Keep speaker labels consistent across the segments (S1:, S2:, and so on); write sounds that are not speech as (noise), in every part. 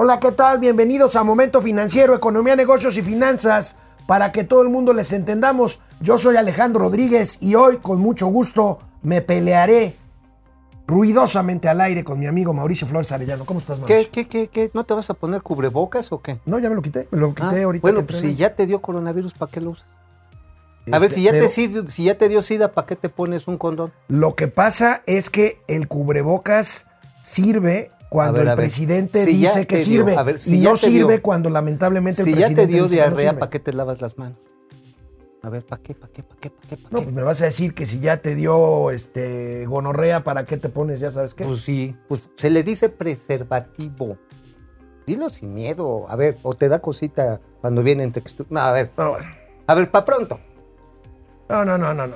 S1: Hola, ¿qué tal? Bienvenidos a Momento Financiero, Economía, Negocios y Finanzas. Para que todo el mundo les entendamos, yo soy Alejandro Rodríguez y hoy con mucho gusto me pelearé ruidosamente al aire con mi amigo Mauricio Flores Arellano. ¿Cómo estás, Mauricio?
S2: ¿Qué, qué, qué, qué? ¿No te vas a poner cubrebocas o qué?
S1: No, ya me lo quité. Me lo quité
S2: Ah,
S1: ahorita.
S2: bueno, pues si ya te dio coronavirus, ¿para qué lo usas? A ver,
S1: Este,
S2: si ya,
S1: pero
S2: te, si ya te dio sida, ¿para qué te pones un condón?
S1: Lo que pasa es que el cubrebocas sirve cuando
S2: ver,
S1: el presidente
S2: Si ya
S1: dice que
S2: dio,
S1: sirve
S2: a ver, si
S1: y
S2: ya
S1: no sirve
S2: dio.
S1: cuando lamentablemente
S2: Si
S1: el
S2: ya
S1: presidente
S2: te dio
S1: dice no
S2: diarrea,
S1: sirve.
S2: ¿para qué te lavas las manos? A ver, ¿para qué, para qué, para qué, para qué,
S1: No,
S2: qué?
S1: pues me vas a decir que si ya te dio este gonorrea, ¿para qué te pones? Ya sabes qué.
S2: Pues sí, pues se le dice preservativo. Dilo sin miedo. A ver, o te da cosita cuando viene en textura. No, a ver,
S1: no,
S2: a ver, para pronto.
S1: no, no, no, no. No,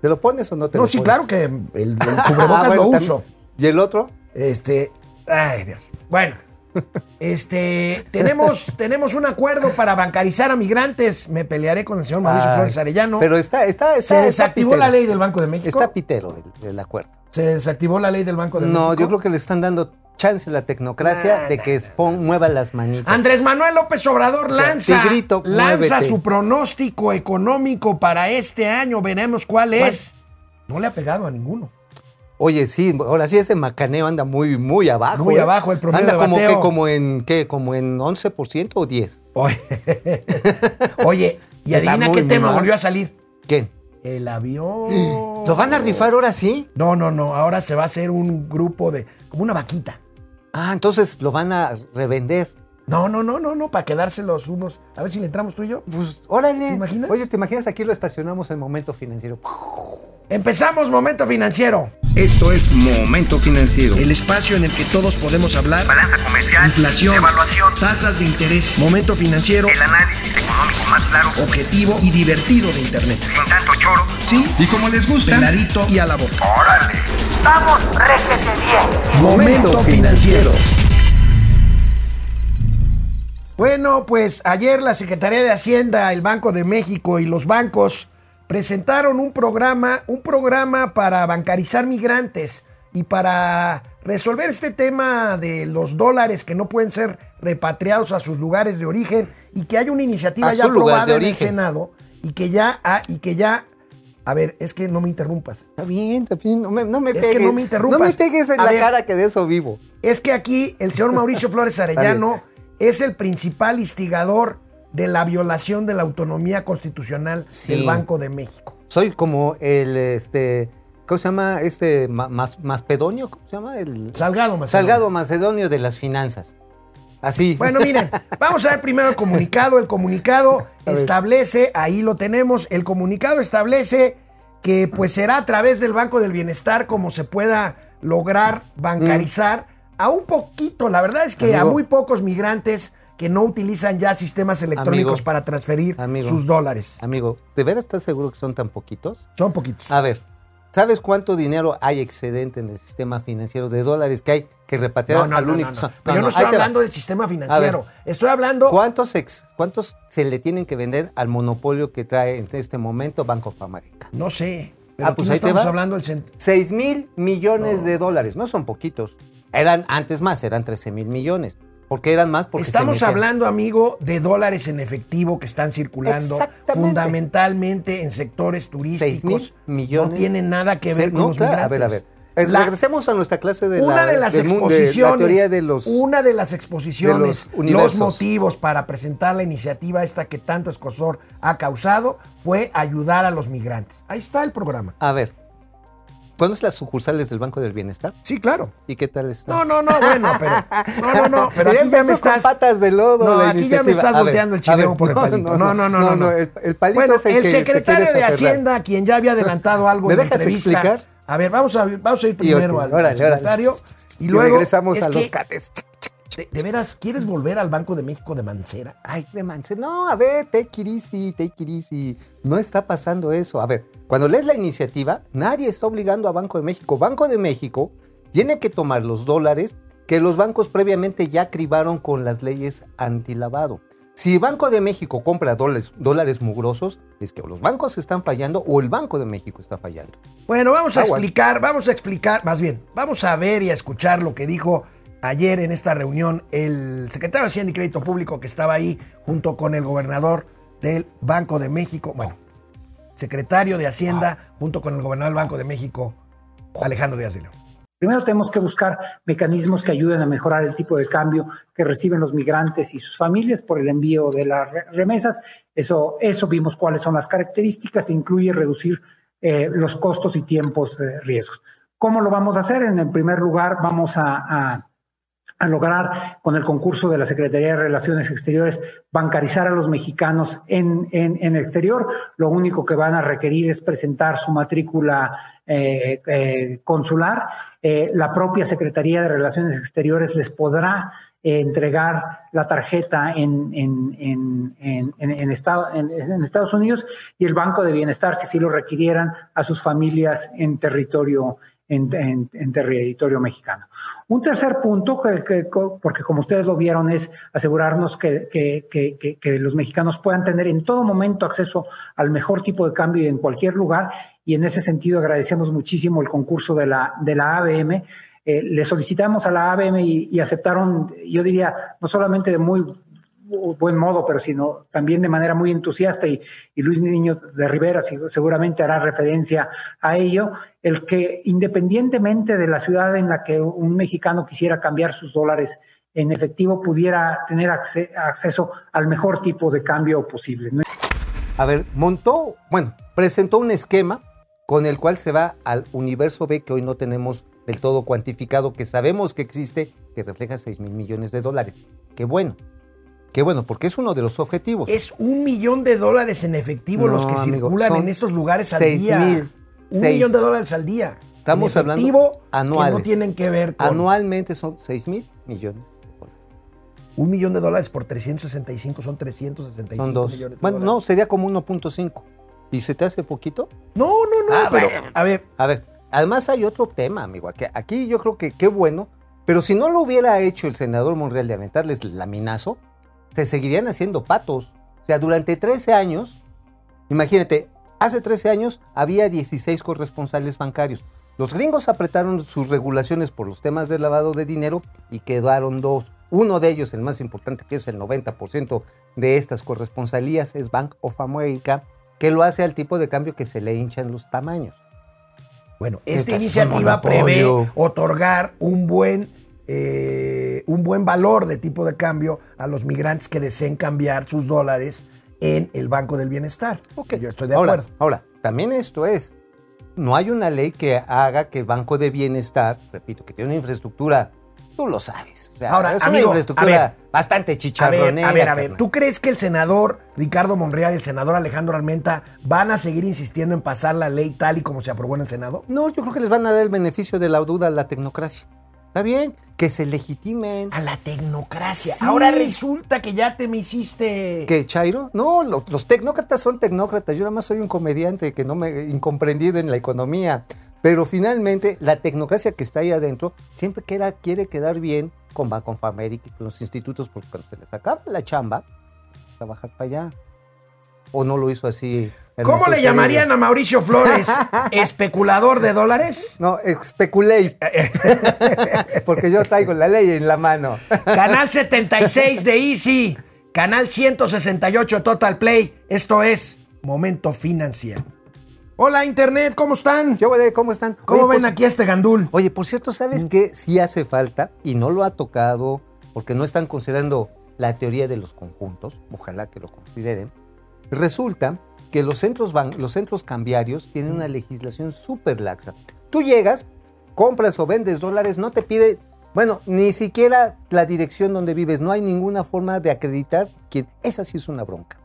S2: ¿Te lo pones o no te
S1: No,
S2: lo
S1: sí,
S2: pones?
S1: claro que el, el (laughs)
S2: Ah,
S1: cubrebocas
S2: bueno,
S1: lo uso.
S2: ¿Y el otro?
S1: Este, ay Dios. Bueno, este, tenemos, (laughs) tenemos un acuerdo para bancarizar a migrantes. Me pelearé con el señor Mauricio
S2: Ay,
S1: Flores Arellano.
S2: Pero está, está,
S1: Se
S2: está.
S1: desactivó la ley del Banco de México.
S2: Está pitero el, el acuerdo.
S1: Se desactivó la ley del Banco de
S2: No,
S1: México.
S2: yo creo que le están dando chance a la tecnocracia
S1: Nah,
S2: de que pon- mueva las manitas.
S1: Andrés Manuel López Obrador
S2: sea,
S1: lanza, lanza su pronóstico económico para este año. Veremos cuál es. No le ha pegado a ninguno.
S2: Oye, sí, ahora sí ese macaneo anda muy, muy abajo.
S1: Muy
S2: ¿eh?
S1: abajo el promedio
S2: Anda
S1: de
S2: como
S1: bateo.
S2: que como en qué, como en 11% o 10.
S1: Oye, (laughs) Oye, y adivina qué tema
S2: mal.
S1: volvió a salir.
S2: ¿Qué?
S1: El avión.
S2: ¿Lo van a rifar ahora sí?
S1: No, no, no. Ahora se va a hacer un grupo de. como una vaquita.
S2: Ah, entonces lo van a revender.
S1: No, no, no, no, no, para quedárselos unos. A ver si le entramos tú y yo.
S2: Pues, órale.
S1: ¿Te imaginas?
S2: Oye, ¿te imaginas aquí lo estacionamos en momento financiero?
S1: Empezamos Momento Financiero.
S3: Esto es Momento Financiero.
S1: El espacio en el que todos podemos hablar.
S4: balanza comercial,
S1: Inflación,
S4: evaluación,
S1: tasas de interés, momento financiero,
S4: el análisis económico más claro,
S1: objetivo y divertido de Internet.
S4: sin tanto choro.
S1: Sí,
S3: Y como les gusta,
S1: peladito y a la boca.
S4: ¡Órale! ¡Vamos, réjete bien!
S1: Momento financiero. Bueno, pues ayer la Secretaría de Hacienda, el Banco de México y los bancos presentaron un programa, un programa para bancarizar migrantes y para resolver este tema de los dólares que no pueden ser repatriados a sus lugares de origen y que hay una iniciativa ya aprobada en el. Senado y que ya ah, y que ya a ver, es que no me interrumpas.
S2: Está bien, está bien. No me, no me
S1: Es
S2: pegues.
S1: que no me interrumpas.
S2: No me pegues en
S1: A
S2: la
S1: ver.
S2: cara que de eso vivo.
S1: Es que aquí el señor Mauricio (laughs) Flores Arellano es el principal instigador de la violación de la autonomía constitucional
S2: Sí.
S1: del Banco de México.
S2: Soy como el, este, ¿cómo se llama? Este, ma- mas, Maspedonio, ¿cómo se llama? El
S1: Salgado, Macedonio.
S2: Salgado Macedonio de las finanzas. Así.
S1: Bueno, miren, (laughs) vamos a ver primero el comunicado. El comunicado establece, ahí lo tenemos, el comunicado establece que pues será a través del Banco del Bienestar como se pueda lograr bancarizar a un poquito, la verdad es que a muy pocos migrantes que no utilizan ya sistemas electrónicos
S2: Amigo.
S1: para transferir
S2: Amigo.
S1: sus dólares.
S2: Amigo, ¿de veras estás seguro que son tan poquitos?
S1: Son poquitos.
S2: A ver, ¿sabes cuánto dinero hay excedente en el sistema financiero de dólares que hay que repatriar
S1: No, no,
S2: al
S1: no,
S2: único?
S1: Pero yo no estoy hablando del sistema financiero. Estoy hablando.
S2: ¿Cuántos, ex- ¿Cuántos se le tienen que vender al monopolio que trae en este momento Banco of America?
S1: No sé. Pero
S2: Ah, pues te
S1: estamos
S2: va.
S1: hablando del cent-
S2: 6 mil millones de dólares, no son poquitos. Eran antes más, eran 13 mil millones. ¿Por qué eran más? Porque
S1: Estamos hablando, amigo, de dólares en efectivo que están circulando fundamentalmente en sectores
S2: 6
S1: turísticos.
S2: mil millones.
S1: No tiene nada que ver
S2: Se-
S1: con
S2: no,
S1: los
S2: claro,
S1: migrantes.
S2: A ver, a ver. Eh,
S1: La-
S2: regresemos a nuestra clase de
S1: una
S2: la,
S1: de las
S2: del mundo- de
S1: exposiciones,
S2: la teoría de los...
S1: una de las exposiciones,
S2: de los
S1: los, motivos para presentar la iniciativa esta que tanto escosor ha causado fue ayudar a los migrantes. Ahí está el programa.
S2: A ver, ¿conoces las sucursales del Banco del Bienestar?
S1: Sí, claro.
S2: ¿Y qué tal está?
S1: No, no, no, bueno, pero no, no, no, pero aquí ya me estás
S2: patas de lodo
S1: No,
S2: la
S1: aquí ya me estás volteando el chileo por el palito. No, no, no, no, no.
S2: el, palito
S1: bueno,
S2: es el,
S1: el secretario de. Hacienda, quien ya había adelantado algo
S2: ¿Me dejas explicar?
S1: A ver, vamos a, vamos a ir
S2: Y
S1: primero al, secretario. Y
S2: Y
S1: luego.
S2: regresamos
S1: es
S2: a los cates.
S1: De, de veras, ¿quieres volver al Banco de México de Mancera?
S2: Ay, de Mancera. No, a ver, take it easy, take it easy. No está pasando eso. A ver, cuando lees la iniciativa, nadie está obligando a Banco de México. Banco de México tiene que tomar los dólares que los bancos previamente ya cribaron con las leyes antilavado. Si Banco de México compra dólares, dólares mugrosos, es que o los bancos están fallando o el Banco de México está fallando.
S1: Bueno, vamos a explicar, vamos a explicar, más bien, vamos a ver y a escuchar lo que dijo ayer en esta reunión el secretario de Hacienda y Crédito Público que estaba ahí junto con el gobernador del Banco de México, bueno, secretario de Hacienda junto con el gobernador del Banco de México, Alejandro Díaz de León.
S5: Primero tenemos que buscar mecanismos que ayuden a mejorar el tipo de cambio que reciben los migrantes y sus familias por el envío de las re- remesas. Eso, eso vimos cuáles son las características, incluye reducir eh, los costos y tiempos de riesgos. ¿Cómo lo vamos a hacer? En el primer lugar, vamos a- a lograr con el concurso de la Secretaría de Relaciones Exteriores bancarizar a los mexicanos en, en, en el exterior. Lo único que van a requerir es presentar su matrícula eh, eh, consular. Eh, la propia Secretaría de Relaciones Exteriores les podrá entregar la tarjeta en, en, en, en, en, en Estado- en- en Estados Unidos y el Banco de Bienestar, si así lo requirieran, a sus familias en territorio, en, en- en territorio mexicano. Un tercer punto, que, porque como ustedes lo vieron, es asegurarnos que, que- que- los mexicanos puedan tener en todo momento acceso al mejor tipo de cambio en cualquier lugar. Y en ese sentido agradecemos muchísimo el concurso de la, de la ABM. Eh, le solicitamos a la ABM y, y aceptaron, yo diría, no solamente de muy buen modo, pero sino también de manera muy entusiasta y, Luis Niño de Rivera seguramente hará referencia a ello, el que independientemente de la ciudad en la que un mexicano quisiera cambiar sus dólares en efectivo, pudiera tener acce- acceso al mejor tipo de cambio posible.
S2: A ver, montó, bueno, presentó un esquema con el cual se va al universo B que hoy no tenemos del todo cuantificado, que sabemos que existe, que refleja 6 mil millones de dólares. Qué bueno, qué bueno, porque es uno de los objetivos.
S1: Es un millón de dólares en efectivo los que
S2: amigo,
S1: circulan en estos lugares al día.
S2: mil,
S1: un millón de dólares al día.
S2: Estamos
S1: en
S2: hablando anuales.
S1: Que no tienen que ver con
S2: Anualmente son 6 mil millones. de dólares.
S1: un millón de dólares por 365, son 365
S2: Son dos.
S1: millones de
S2: Bueno, no, sería como 1.5. ¿Y se te hace poquito?
S1: No, no, no,
S2: Ah,
S1: pero a ver,
S2: A ver, además hay otro tema, amigo. Aquí yo creo que qué bueno, pero si no lo hubiera hecho el senador Monreal de aventarles el laminazo, se seguirían haciendo patos. O sea, durante 13 años, imagínate, hace 13 años había 16 corresponsales bancarios. Los gringos apretaron sus regulaciones por los temas del lavado de dinero y quedaron dos. Uno de ellos, el más importante, que es el 90% de estas corresponsalías, es Bank of America, que lo hace al tipo de cambio que se le hinchan los tamaños.
S1: bueno, esta iniciativa prevé otorgar un buen eh, un buen valor de tipo de cambio a los migrantes que deseen cambiar sus dólares en el Banco del Bienestar.
S2: Ok.
S1: Yo estoy de
S2: ahora,
S1: acuerdo.
S2: Ahora, también esto es, no hay una ley que haga que el Banco de Bienestar, repito, que tiene una infraestructura, tú lo sabes. O sea,
S1: Ahora,
S2: es
S1: amigo,
S2: una
S1: a
S2: infraestructura
S1: ver,
S2: bastante
S1: A ver,
S2: chicharronera.
S1: a ver, a ver. ¿Tú crees que el senador Ricardo Monreal y el senador Alejandro Almenta van a seguir insistiendo en pasar la ley tal y como se aprobó en el Senado?
S2: No, yo creo que les van a dar el beneficio de la duda a la tecnocracia. Está bien, que se legitimen.
S1: A la tecnocracia.
S2: Sí.
S1: Ahora resulta que ya te me hiciste.
S2: ¿Qué, Chairo? No, lo- los tecnócratas son tecnócratas. Yo nada más soy un comediante que no me incomprendido en la economía. Pero finalmente, la tecnocracia que está ahí adentro siempre quiera- quiere quedar bien con Bank of America y con los institutos, porque cuando se les acaba la chamba, trabajar para allá. ¿O no lo hizo así?
S1: ¿Cómo le llamarían a Mauricio Flores? (laughs) ¿Especulador de dólares?
S2: No, especulé. (laughs) porque yo traigo la ley en la mano.
S1: Canal 76 de (laughs) Easy. Canal 168 Total Play. Esto es Momento Financiero. Hola Internet, ¿cómo están?
S2: Yo, güey, ¿Cómo están?
S1: ¿Cómo
S2: Oye,
S1: ven
S2: por-
S1: aquí a este gandul?
S2: Oye, por cierto, ¿sabes qué? Sí hace falta, y no lo ha tocado, porque no están considerando la teoría de los conjuntos, ojalá que lo consideren. Resulta que los centros, ban- los centros cambiarios tienen una legislación súper laxa. Tú llegas, compras o vendes dólares, no te pide, bueno, ni siquiera la dirección donde vives, no hay ninguna forma de acreditar quién. Esa sí es una bronca.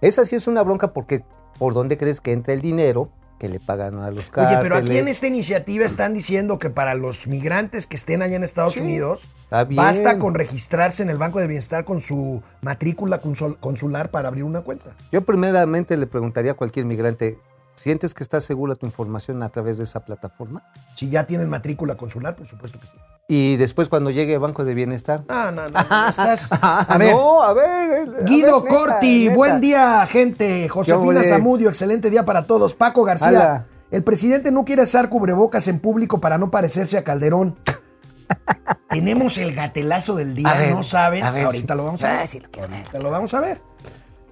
S2: Esa sí es una bronca porque ¿por dónde crees que entra el dinero que le pagan a los
S1: Oye,
S2: cárteles?
S1: pero aquí en esta iniciativa están diciendo que para los migrantes que estén allá en Estados
S2: Sí,
S1: Unidos, basta con registrarse en el Banco de Bienestar con su matrícula consul- consular para abrir una cuenta.
S2: Yo primeramente le preguntaría a cualquier migrante, ¿sientes que está segura tu información a través de esa plataforma?
S1: Si ya tienen matrícula consular, por supuesto que sí.
S2: Y después cuando llegue Banco de Bienestar.
S1: No, no, no. Estás. (laughs) A
S2: A
S1: ver.
S2: no, a ver. eh, a
S1: Guido
S2: ver,
S1: Corti,
S2: neta.
S1: buen día, gente. Josefina? Zamudio, excelente día para todos. Paco García,
S2: Ala.
S1: el presidente no quiere usar cubrebocas en público para no parecerse a Calderón. (laughs) tenemos el gatelazo del día,
S2: A ver,
S1: no saben.
S2: a ver
S1: Ahorita lo vamos a ver.
S2: Ah, sí, lo quiero ver.
S1: Te lo vamos a ver.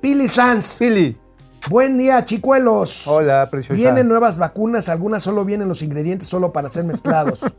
S1: Pili Sanz.
S2: Pili.
S1: Buen día, chicuelos.
S2: Hola, preciosa.
S1: Vienen nuevas vacunas, algunas solo vienen los ingredientes solo para ser mezclados. (laughs)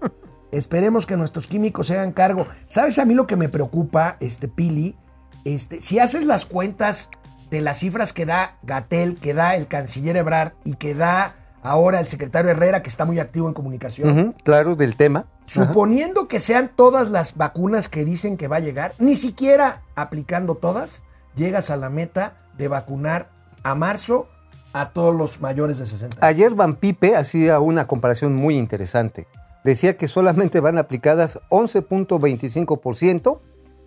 S1: Esperemos que nuestros químicos se hagan cargo. ¿Sabes a mí lo que me preocupa, este Pili? Este, si haces las cuentas de las cifras que da Gatel, que da el canciller Ebrard y que da ahora el secretario Herrera, que está muy activo en comunicación,
S2: claro, del tema. Ajá.
S1: suponiendo que sean todas las vacunas que dicen que va a llegar, ni siquiera aplicando todas, llegas a la meta de vacunar a marzo a todos los mayores de 60 años.
S2: Ayer Van Pipe hacía una comparación muy interesante. Decía que solamente van aplicadas 11.25%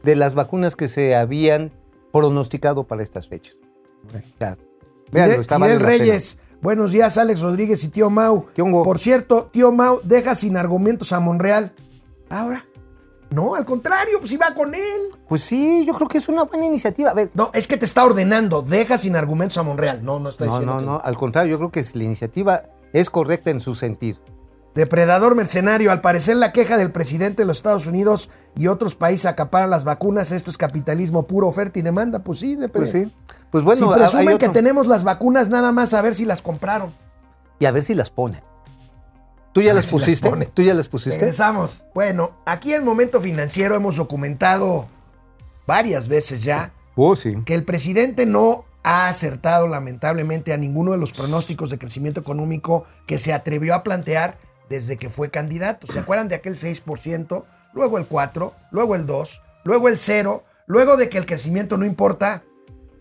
S2: de las vacunas que se habían pronosticado para estas fechas. Ya, véanlo,
S1: Fidel,
S2: pena.
S1: Reyes, buenos días, Alex Rodríguez y tío Mau. Por cierto, tío Mau deja sin argumentos a Monreal. Ahora, no, al contrario, pues iba con él.
S2: Pues sí, yo creo que es una buena iniciativa. A ver,
S1: No, es que te está ordenando, deja sin argumentos a Monreal. No, no está
S2: no,
S1: diciendo
S2: no,
S1: que
S2: no, al contrario, yo creo que la iniciativa es correcta en su sentido.
S1: Depredador mercenario, al parecer la queja del presidente de los Estados Unidos y otros países acaparan las vacunas, esto es capitalismo puro, oferta y demanda. Pues sí, depre-
S2: Pues sí. Pues bueno,
S1: si
S2: hay
S1: presumen que tenemos las vacunas, nada más a ver si las compraron.
S2: Y a ver si las ponen. ¿Tú ya las
S1: si las
S2: pusiste? ¿Tú ya las pusiste?
S1: Regresamos. Bueno, aquí en Momento Financiero hemos documentado varias veces ya
S2: Oh, sí.
S1: que el presidente no ha acertado lamentablemente a ninguno de los pronósticos de crecimiento económico que se atrevió a plantear desde que fue candidato. ¿Se acuerdan de aquel 6%? Luego el 4%, luego el 2%, luego el 0%, luego de que el crecimiento no importa.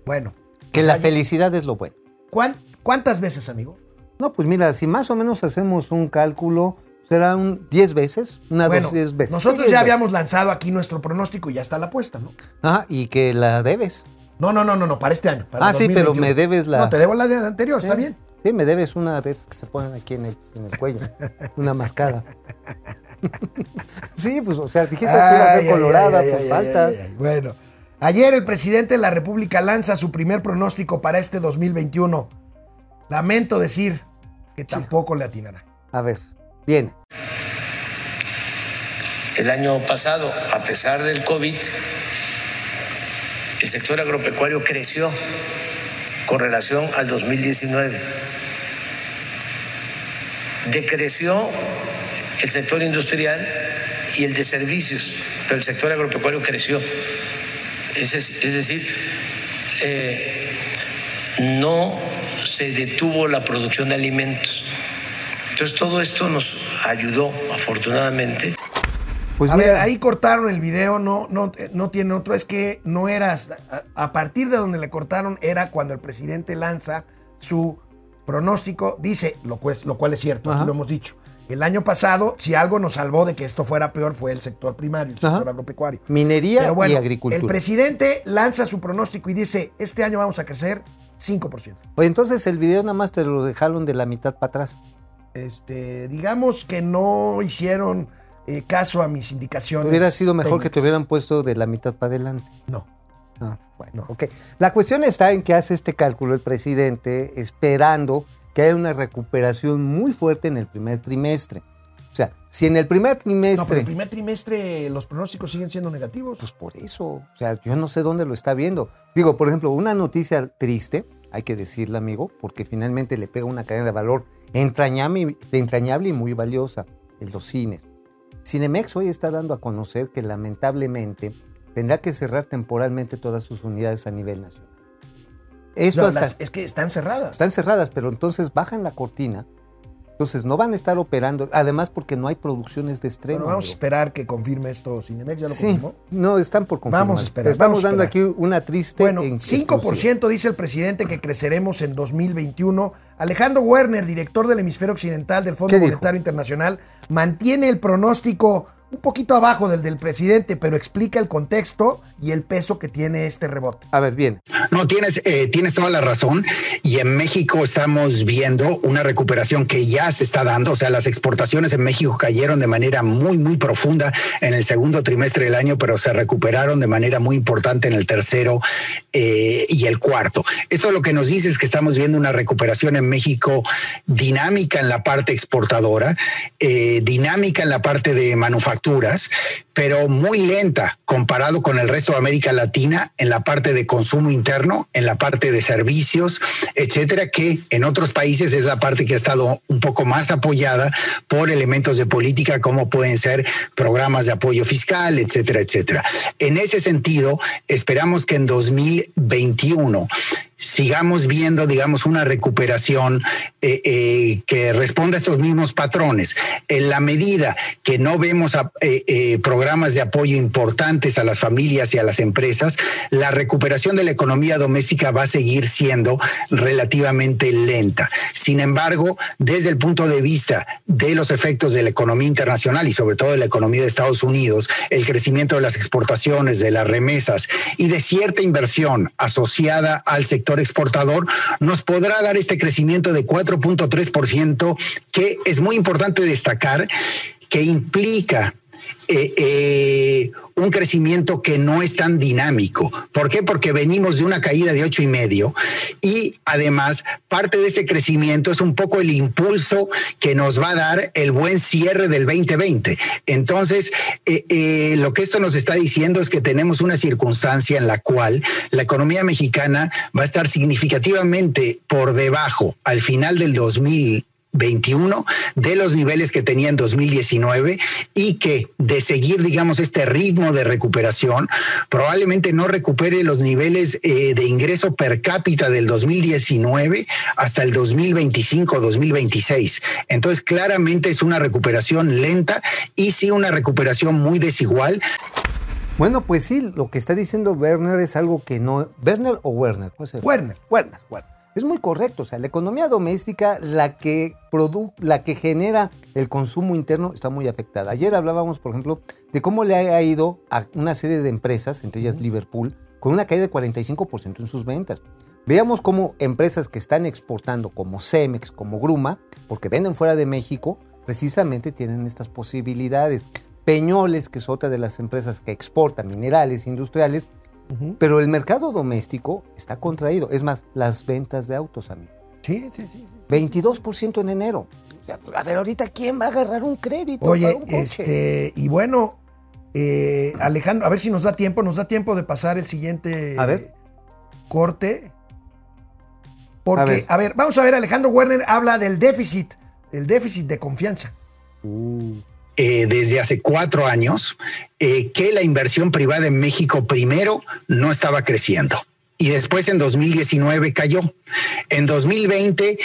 S1: Bueno,
S2: Que
S1: pues
S2: la
S1: hay-
S2: felicidad es lo bueno.
S1: ¿cuán- ¿cuántas veces, amigo?
S2: No, pues mira, si más o menos hacemos un cálculo, será un 10 veces, una
S1: Bueno,
S2: dos, 10 veces.
S1: nosotros ya
S2: 10
S1: habíamos lanzado aquí nuestro pronóstico y ya está la apuesta, ¿no?
S2: Ajá, y que la debes.
S1: No, no, no, no, no, para este año. para
S2: Ah, sí, pero
S1: 2021.
S2: me debes la-
S1: No, te debo la de anterior, está
S2: Sí.
S1: bien.
S2: Sí, me debes una de esas que se ponen aquí en el, en el cuello, una mascada. (laughs) sí, pues, o sea, dijiste que iba a ser
S1: ay,
S2: colorada,
S1: ay,
S2: pues
S1: ay,
S2: falta.
S1: ay, ay, Bueno, ayer el presidente de la República lanza su primer pronóstico para este 2021. Lamento decir que tampoco le atinará.
S2: A ver, bien.
S6: El año pasado, a pesar del COVID, el sector agropecuario creció con relación al 2019. Decreció el sector industrial y el de servicios, pero el sector agropecuario creció. Es, decir, eh, no se detuvo la producción de alimentos. Entonces todo esto nos ayudó, afortunadamente,
S2: Pues
S1: a
S2: mira,
S1: ver, ahí cortaron el video, no, no, eh, no tiene otro. Es que no era. hasta- A, a partir de donde le cortaron era cuando el presidente lanza su pronóstico. Dice, lo, cual- lo cual es cierto, aquí lo hemos dicho. El año pasado, si algo nos salvó de que esto fuera peor, fue el sector primario, el
S2: Ajá.
S1: sector agropecuario.
S2: minería
S1: Pero bueno,
S2: y agricultura.
S1: el presidente lanza su pronóstico y dice, este año vamos a crecer 5%.
S2: Oye, entonces el video nada más te lo dejaron de la mitad para atrás.
S1: Este, digamos que no hicieron eh, caso a mis indicaciones.
S2: Hubiera sido mejor que te hubieran puesto de la mitad para adelante.
S1: No.
S2: Ah, bueno, ok. La cuestión está en que hace este cálculo el presidente esperando que haya una recuperación muy fuerte en el primer trimestre. O sea, si en el primer
S1: No, pero
S2: trimestre...
S1: el primer trimestre los pronósticos siguen siendo negativos.
S2: Pues por eso, o sea, yo no sé dónde lo está viendo. Digo, por ejemplo, una noticia triste, hay que decirle, amigo, porque finalmente le pega una cadena de valor entrañable, entrañable y muy valiosa, en los cines. Cinemex hoy está dando a conocer que lamentablemente tendrá que cerrar temporalmente todas sus unidades a nivel nacional. Esto
S1: No,
S2: hasta-
S1: las- es que están cerradas.
S2: están cerradas, pero entonces bajan la cortina, entonces no van a estar operando, además porque no hay producciones de estreno.
S1: Bueno, vamos a esperar que confirme esto Cinemex, ya lo
S2: Sí,
S1: confirmó.
S2: no, están por confirmar.
S1: Vamos a esperar,
S2: Estamos dando
S1: esperar.
S2: aquí una triste.
S1: Bueno,
S2: en-
S1: 5% dice el presidente que creceremos en 2021. Alejandro Werner, director del hemisferio occidental del Fondo. Monetario Internacional, mantiene el pronóstico un poquito abajo del del presidente, pero explica el contexto y el peso que tiene este rebote.
S2: A ver, bien.
S7: No, tienes, eh, tienes toda la razón. Y en México estamos viendo una recuperación que ya se está dando. O sea, las exportaciones en México cayeron de manera muy, muy profunda en el segundo trimestre del año, pero se recuperaron de manera muy importante en el tercero eh, y el cuarto. Esto lo que nos dice es que estamos viendo una recuperación en México dinámica en la parte exportadora, eh, dinámica en la parte de pero muy lenta comparado con el resto de América Latina en la parte de consumo interno, en la parte de servicios, etcétera, que en otros países es la parte que ha estado un poco más apoyada por elementos de política como pueden ser programas de apoyo fiscal, etcétera, etcétera. En ese sentido, esperamos que en 2021 sigamos viendo, digamos, una recuperación eh, eh, que responda a estos mismos patrones. En la medida que no vemos a- eh, eh, programas de apoyo importantes a las familias y a las empresas, la recuperación de la economía doméstica va a seguir siendo relativamente lenta. Sin embargo, desde el punto de vista de los efectos de la economía internacional y sobre todo de la economía de Estados Unidos, el crecimiento de las exportaciones, de las remesas y de cierta inversión asociada al sector exportador, nos podrá dar este crecimiento de 4.3%, que es muy importante destacar que implica eh, eh, un crecimiento que no es tan dinámico. ¿Por qué? Porque venimos de una caída de ocho y medio y además parte de ese crecimiento es un poco el impulso que nos va a dar el buen cierre del 2020. Entonces, eh, eh, lo que esto nos está diciendo es que tenemos una circunstancia en la cual la economía mexicana va a estar significativamente por debajo al final del 2000 21 de los niveles que tenía en 2019 y que de seguir, digamos, este ritmo de recuperación, probablemente no recupere los niveles eh, de ingreso per cápita del 2019 hasta el 2025-2026. Entonces, claramente es una recuperación lenta y sí una recuperación muy desigual.
S2: Bueno, pues sí, lo que está diciendo Werner es algo que no. ¿Werner o Werner? ¿Cómo se llama?
S1: Werner.
S2: Werner, Werner. Es muy correcto. O sea, la economía doméstica, la que, produ la que genera el consumo interno, está muy afectada. Ayer hablábamos, por ejemplo, de cómo le ha ido a una serie de empresas, entre ellas Liverpool, con una caída de 45% en sus ventas. Veamos cómo empresas que están exportando, como Cemex, como Gruma, porque venden fuera de México, precisamente tienen estas posibilidades. Peñoles, que es otra de las empresas que exporta minerales industriales, pero el mercado doméstico está contraído. Es más, las ventas de autos, amigo.
S1: Sí, sí, sí. sí.
S2: 22% en enero. O sea, a ver, ahorita, ¿quién va a agarrar un crédito para
S1: Oye,
S2: un coche?
S1: este, y bueno, eh, Alejandro, a ver si nos da tiempo, nos da tiempo de pasar el siguiente
S2: A ver.
S1: corte. Porque, a
S2: A
S1: ver.
S2: ver.
S1: vamos a ver, Alejandro Werner habla del déficit, el déficit de confianza.
S7: Eh, desde hace cuatro años eh, que la inversión privada en México primero no estaba creciendo y después en 2019 cayó. En 2020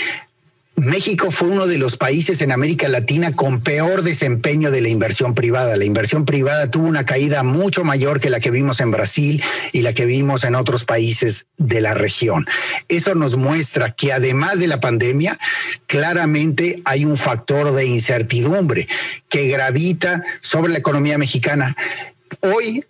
S7: México fue uno de los países en América Latina con peor desempeño de la inversión privada. La inversión privada tuvo una caída mucho mayor que la que vimos en Brasil y la que vimos en otros países de la región. Eso nos muestra que además de la pandemia, claramente hay un factor de incertidumbre que gravita sobre la economía mexicana. Hoy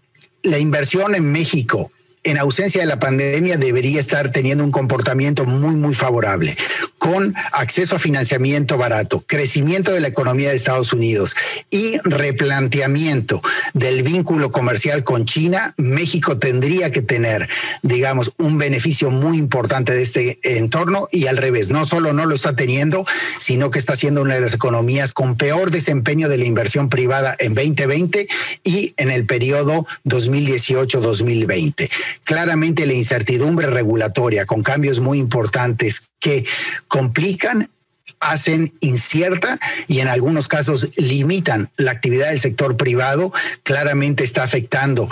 S7: la inversión en México en ausencia de la pandemia debería estar teniendo un comportamiento muy, muy favorable, con acceso a financiamiento barato, crecimiento de la economía de Estados Unidos y replanteamiento del vínculo comercial con China, México tendría que tener, digamos, un beneficio muy importante de este entorno y al revés, no solo no lo está teniendo, sino que está siendo una de las economías con peor desempeño de la inversión privada en 2020 y en el periodo 2018-2020 claramente la incertidumbre regulatoria con cambios muy importantes que complican hacen incierta y en algunos casos limitan la actividad del sector privado, claramente está afectando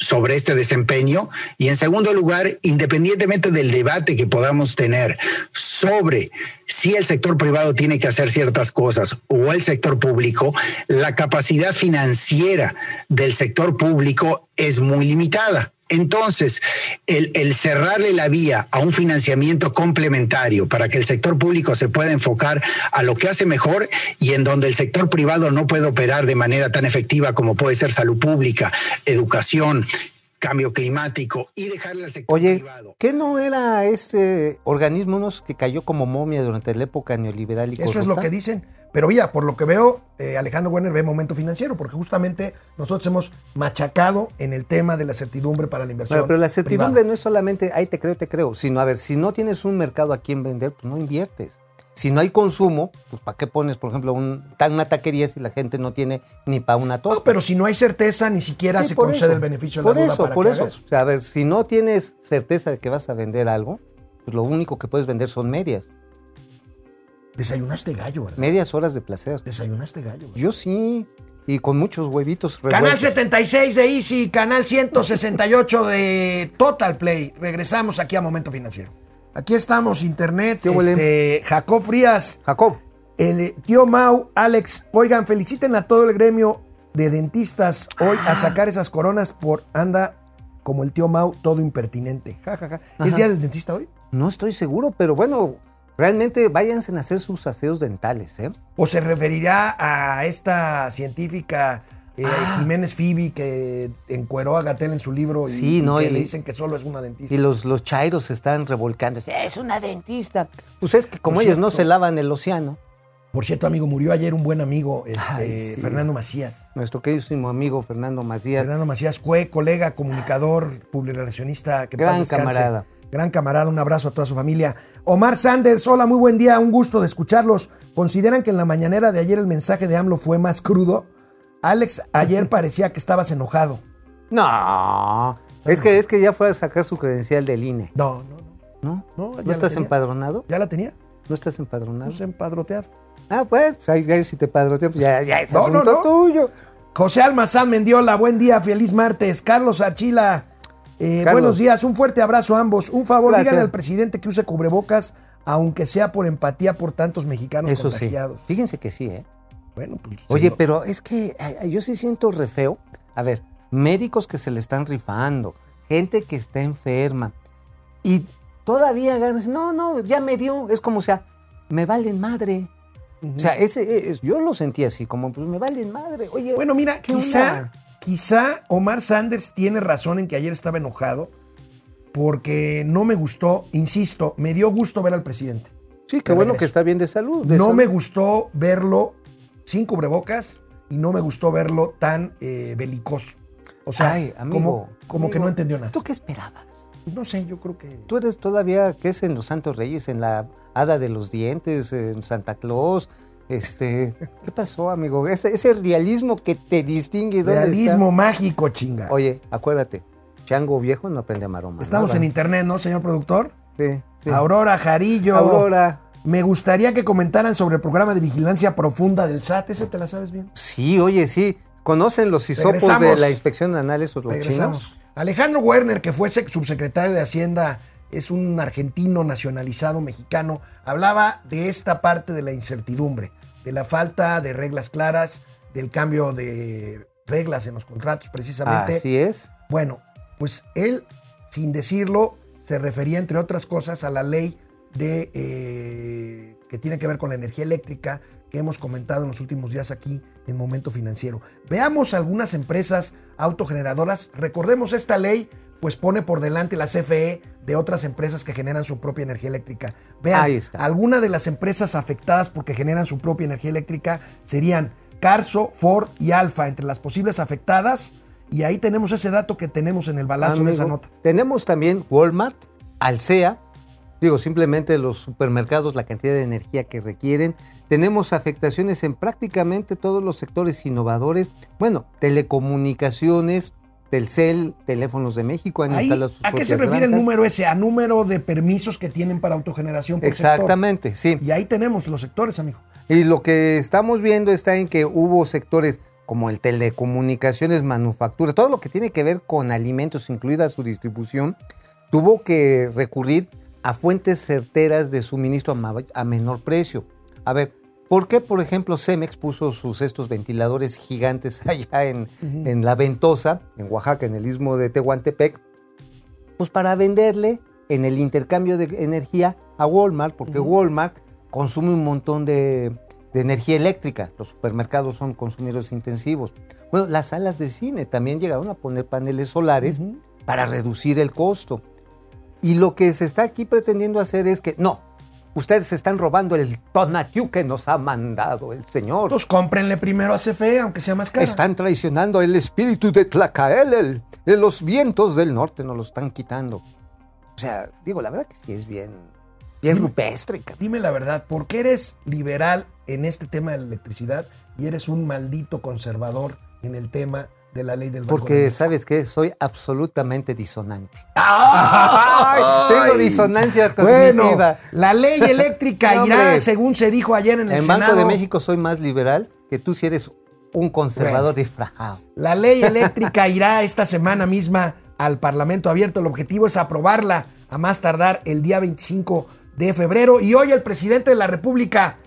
S7: sobre este desempeño. Y en segundo lugar, independientemente del debate que podamos tener sobre si el sector privado tiene que hacer ciertas cosas o el sector público, la capacidad financiera del sector público es muy limitada. Entonces, el, el, cerrarle la vía a un financiamiento complementario para que el sector público se pueda enfocar a lo que hace mejor y en donde el sector privado no puede operar de manera tan efectiva como puede ser salud pública, educación, cambio climático y dejarle al sector
S2: Oye,
S7: privado.
S2: ¿qué no era ese organismo unos que cayó como momia durante la época neoliberal y
S1: Eso es lo que dicen. Pero mira, por lo que veo, eh, Alejandro Werner ve momento financiero, porque justamente nosotros hemos machacado en el tema de la certidumbre para la inversión.
S2: Bueno, pero la certidumbre
S1: privada.
S2: no es solamente, ahí te creo, te creo, sino a ver, si no tienes un mercado a quien vender, pues no inviertes. Si no hay consumo, pues ¿para qué pones, por ejemplo, un, una taquería si la gente no tiene ni para una torta?
S1: No, pero si no hay certeza, ni siquiera
S2: Sí,
S1: se
S2: por
S1: concede
S2: eso.
S1: el beneficio de
S2: por
S1: la duda
S2: eso,
S1: para
S2: por
S1: que
S2: eso.
S1: haga
S2: O sea, a ver, si no tienes certeza de que vas a vender algo, pues lo único que puedes vender son medias.
S1: Desayunaste gallo, ¿verdad?
S2: Medias horas de placer.
S1: Desayunaste gallo. ¿verdad?
S2: Yo sí. Y con muchos huevitos
S1: Canal
S2: revueltos.
S1: 76 de Easy, canal 168 de Total Play. Regresamos aquí a Momento Financiero. Aquí estamos, internet. Este, Jacob Frías,
S2: Jacob.
S1: el eh, tío Mau, Alex. Oigan, feliciten a todo el gremio de dentistas hoy a sacar esas coronas por anda como el tío Mau, todo impertinente. Ja, ja, ja. ¿Es día del dentista hoy?
S2: No estoy seguro, pero bueno, realmente váyanse a hacer sus aseos dentales, ¿eh?
S1: ¿O se referirá a esta científica eh,
S2: Ah.
S1: Jiménez Fibi que encueró a Gatel en su libro y,
S2: Sí,
S1: y que
S2: y-
S1: le dicen que solo es una dentista?
S2: Y los, los chairos se están revolcando. Es una dentista. Pues es que como
S1: Por
S2: ellos no se lavan el océano,
S1: Por cierto, amigo, murió ayer un buen amigo, este,
S2: Ay, sí.
S1: Fernando Macías.
S2: nuestro queridísimo amigo Fernando Macías.
S1: Fernando Macías fue colega, comunicador, publicacionista. Que
S2: Gran camarada.
S1: Gran camarada, un abrazo a toda su familia. Omar Sanders, hola, muy buen día, un gusto de escucharlos. ¿Consideran que en la mañanera de ayer el mensaje de AMLO fue más crudo? Alex, ayer (laughs) parecía que estabas enojado.
S2: No, es que, es que ya fue a sacar su credencial del INE.
S1: No, no, no.
S2: ¿No?
S1: No, ya
S2: ¿No
S1: la
S2: estás empadronado?
S1: ¿Ya la tenía?
S2: ¿No estás empadronado?
S1: No sé, empadroteado.
S2: Ah, pues, ahí, ahí si te padroteas, pues ya, ya es
S1: No, no,
S2: asunto
S1: no.
S2: tuyo.
S1: José Almazán Mendiola, buen día, feliz martes. Carlos Achila, eh,
S2: Carlos.
S1: buenos días, un fuerte abrazo a ambos. Un favor,
S2: Gracias.
S1: díganle al presidente que use cubrebocas, aunque sea por empatía por tantos mexicanos
S2: Eso sí. Fíjense que sí, ¿eh?
S1: Bueno, pues,
S2: Oye, pero es que yo sí siento re feo. A ver, médicos que se le están rifando, gente que está enferma y todavía ganas, no, no, ya me dio, es como, o sea, me valen madre. O sea, ese, es- yo lo sentí así, como, pues me valen madre. Oye,
S1: Bueno, mira,
S2: ¿qué
S1: quizá, quizá Omar Sanders tiene razón en que ayer estaba enojado porque no me gustó, insisto, me dio gusto ver al presidente.
S2: sí, qué bueno
S1: regreso.
S2: que está bien de salud. de
S1: No
S2: salud.
S1: me gustó verlo sin cubrebocas y no me gustó verlo tan eh, belicoso. O sea,
S2: Ay, amigo,
S1: como, como que no entendió nada.
S2: ¿Tú qué esperabas?
S1: Pues no sé, yo creo que...
S2: Tú eres todavía, ¿qué es en los Santos Reyes? En la Hada de los Dientes, en Santa Claus. Este, (laughs) ¿qué pasó, amigo? Ese, ese realismo que te distingue. ¿dónde está?
S1: Realismo mágico, chinga.
S2: Oye, acuérdate, chango viejo no aprende a maroma.
S1: Estamos en internet, ¿no, señor productor?
S2: Sí, sí.
S1: Aurora Jarillo.
S2: Aurora.
S1: Me gustaría que comentaran sobre el programa de vigilancia profunda del SAT. ¿Ese te la sabes bien?
S2: Sí, oye, sí. ¿Conocen los hisopos de la inspección anal esos los
S1: Regresamos.
S2: chinos?
S1: Alejandro Werner, que fue sec- subsecretario de Hacienda, es un argentino nacionalizado mexicano, hablaba de esta parte de la incertidumbre, de la falta de reglas claras, del cambio de reglas en los contratos precisamente.
S2: Así es.
S1: Bueno, pues él, sin decirlo, se refería, entre otras cosas, a la ley de eh, que tiene que ver con la energía eléctrica que hemos comentado en los últimos días aquí en Momento Financiero. Veamos algunas empresas autogeneradoras. Recordemos esta ley, pues pone por delante la CFE de otras empresas que generan su propia energía eléctrica. Vean,
S2: Ahí está.
S1: algunas de las empresas afectadas porque generan su propia energía eléctrica serían Carso, Ford y Alfa, entre las posibles afectadas. Y ahí tenemos ese dato que tenemos en el balazo de esa nota.
S2: Tenemos también Walmart, Alsea, digo, simplemente los supermercados, la cantidad de energía que requieren. Tenemos afectaciones en prácticamente todos los sectores innovadores. Bueno, telecomunicaciones, Telcel, Teléfonos de México han
S1: Ahí,
S2: instalado sus
S1: ¿A qué se refiere el número ese? A número de permisos que tienen para autogeneración. Por sector.
S2: Exactamente, sí.
S1: Y ahí tenemos los sectores, amigo.
S2: Y lo que estamos viendo está en que hubo sectores como el telecomunicaciones, manufactura, todo lo que tiene que ver con alimentos, incluida su distribución, tuvo que recurrir a fuentes certeras de suministro a, menor precio. A ver, ¿por qué, por ejemplo, Cemex puso sus estos ventiladores gigantes (laughs) allá en, en La Ventosa, en Oaxaca, en el istmo de Tehuantepec? Pues para venderle en el intercambio de energía a Walmart, porque Walmart consume un montón de, de energía eléctrica. Los supermercados son consumidores intensivos. Bueno, las salas de cine también llegaron a poner paneles solares para reducir el costo. Y lo que se está aquí pretendiendo hacer es que no, ustedes están robando el tonatiu que nos ha mandado el señor.
S1: Entonces cómprenle primero a CFE, aunque sea más caro.
S2: Están traicionando el espíritu de Tlacaelel. De los vientos del norte nos lo están quitando. O sea, digo, la verdad que sí es bien, Bien rupestre.
S1: Dime la verdad, ¿por qué eres liberal en este tema de la electricidad y eres un maldito conservador en el tema de la ley del
S2: Porque? ¿sabes qué? Soy absolutamente disonante. (laughs)
S1: ¡Ay!
S2: Tengo disonancia
S1: Bueno,
S2: cognitiva.
S1: la ley eléctrica
S2: No,
S1: irá, según se dijo ayer en el
S2: En
S1: Senado.
S2: Banco de México soy más liberal que tú si eres un conservador disfrazado.
S1: La ley eléctrica irá esta semana misma al Parlamento abierto. El objetivo es aprobarla a más tardar el día 25 de febrero. Y hoy el presidente de la República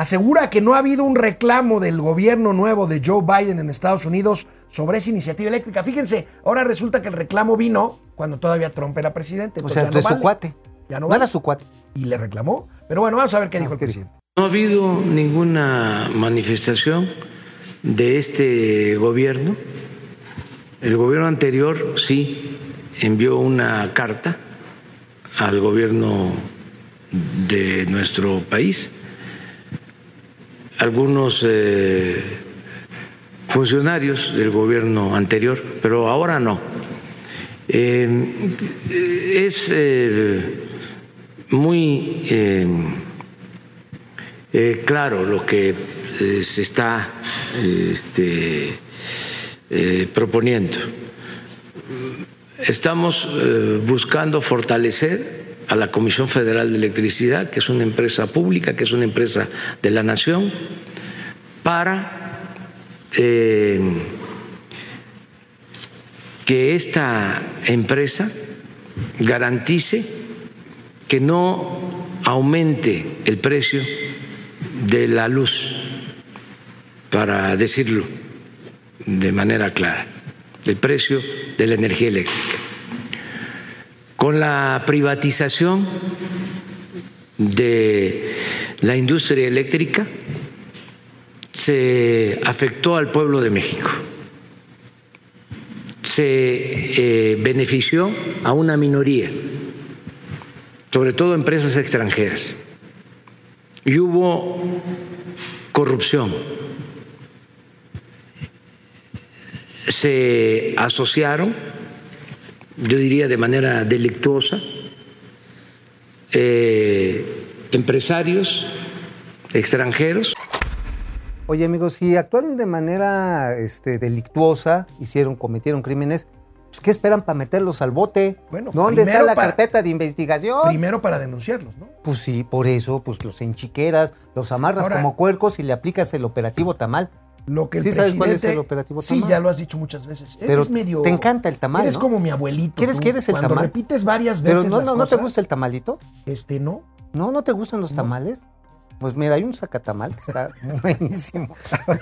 S1: asegura que no ha habido un reclamo del gobierno nuevo de Joe Biden en Estados Unidos sobre esa iniciativa eléctrica. Fíjense, ahora resulta que el reclamo vino cuando todavía Trump era presidente.
S2: O sea, es
S1: no
S2: su
S1: vale.
S2: cuate.
S1: Ya no
S2: No era
S1: vale.
S2: su cuate.
S1: Y le reclamó. Pero bueno, vamos a ver qué dijo el
S2: ¿qué dijo?
S1: presidente.
S8: No ha habido ninguna manifestación de este gobierno. El gobierno anterior sí envió una carta al gobierno de nuestro país. Algunos eh, funcionarios del gobierno anterior, pero ahora no. Eh, es eh, muy claro lo que se está este, proponiendo. Estamos buscando fortalecer a la Comisión Federal de Electricidad, que es una empresa pública, que es una empresa de la nación, para eh, que esta empresa garantice que no aumente el precio de la luz, para decirlo de manera clara, el precio de la energía eléctrica. Con la privatización de la industria eléctrica se afectó al pueblo de México, se eh, benefició a una minoría, sobre todo empresas extranjeras, y hubo corrupción. Se asociaron, yo diría de manera delictuosa, eh, empresarios extranjeros
S2: Oye, amigos, si actuaron de manera este, delictuosa, hicieron, cometieron crímenes, pues, ¿qué esperan para meterlos al bote?
S1: Bueno,
S2: ¿Dónde está la
S1: para-
S2: carpeta de investigación?
S1: Primero para denunciarlos, ¿no?
S2: Pues sí, por eso, pues los enchiqueras, los amarras
S1: Ahora-
S2: como cuercos y le aplicas el operativo tamal.
S1: Lo que el
S2: ¿Sí sabes cuál es el operativo
S1: Sí,
S2: tamal?
S1: ya lo has dicho muchas veces.
S2: Pero
S1: Eres medio.
S2: te encanta el tamal,
S1: Eres
S2: ¿no?
S1: como mi abuelito.
S2: ¿Quieres
S1: tú.
S2: el
S1: Cuando
S2: tamal?
S1: repites varias
S2: Pero
S1: veces.
S2: no,
S1: las
S2: no, ¿no te gusta el tamalito?
S1: Este, no.
S2: ¿No? ¿No te gustan los tamales? Pues mira, hay un sacatamal que está (laughs) buenísimo.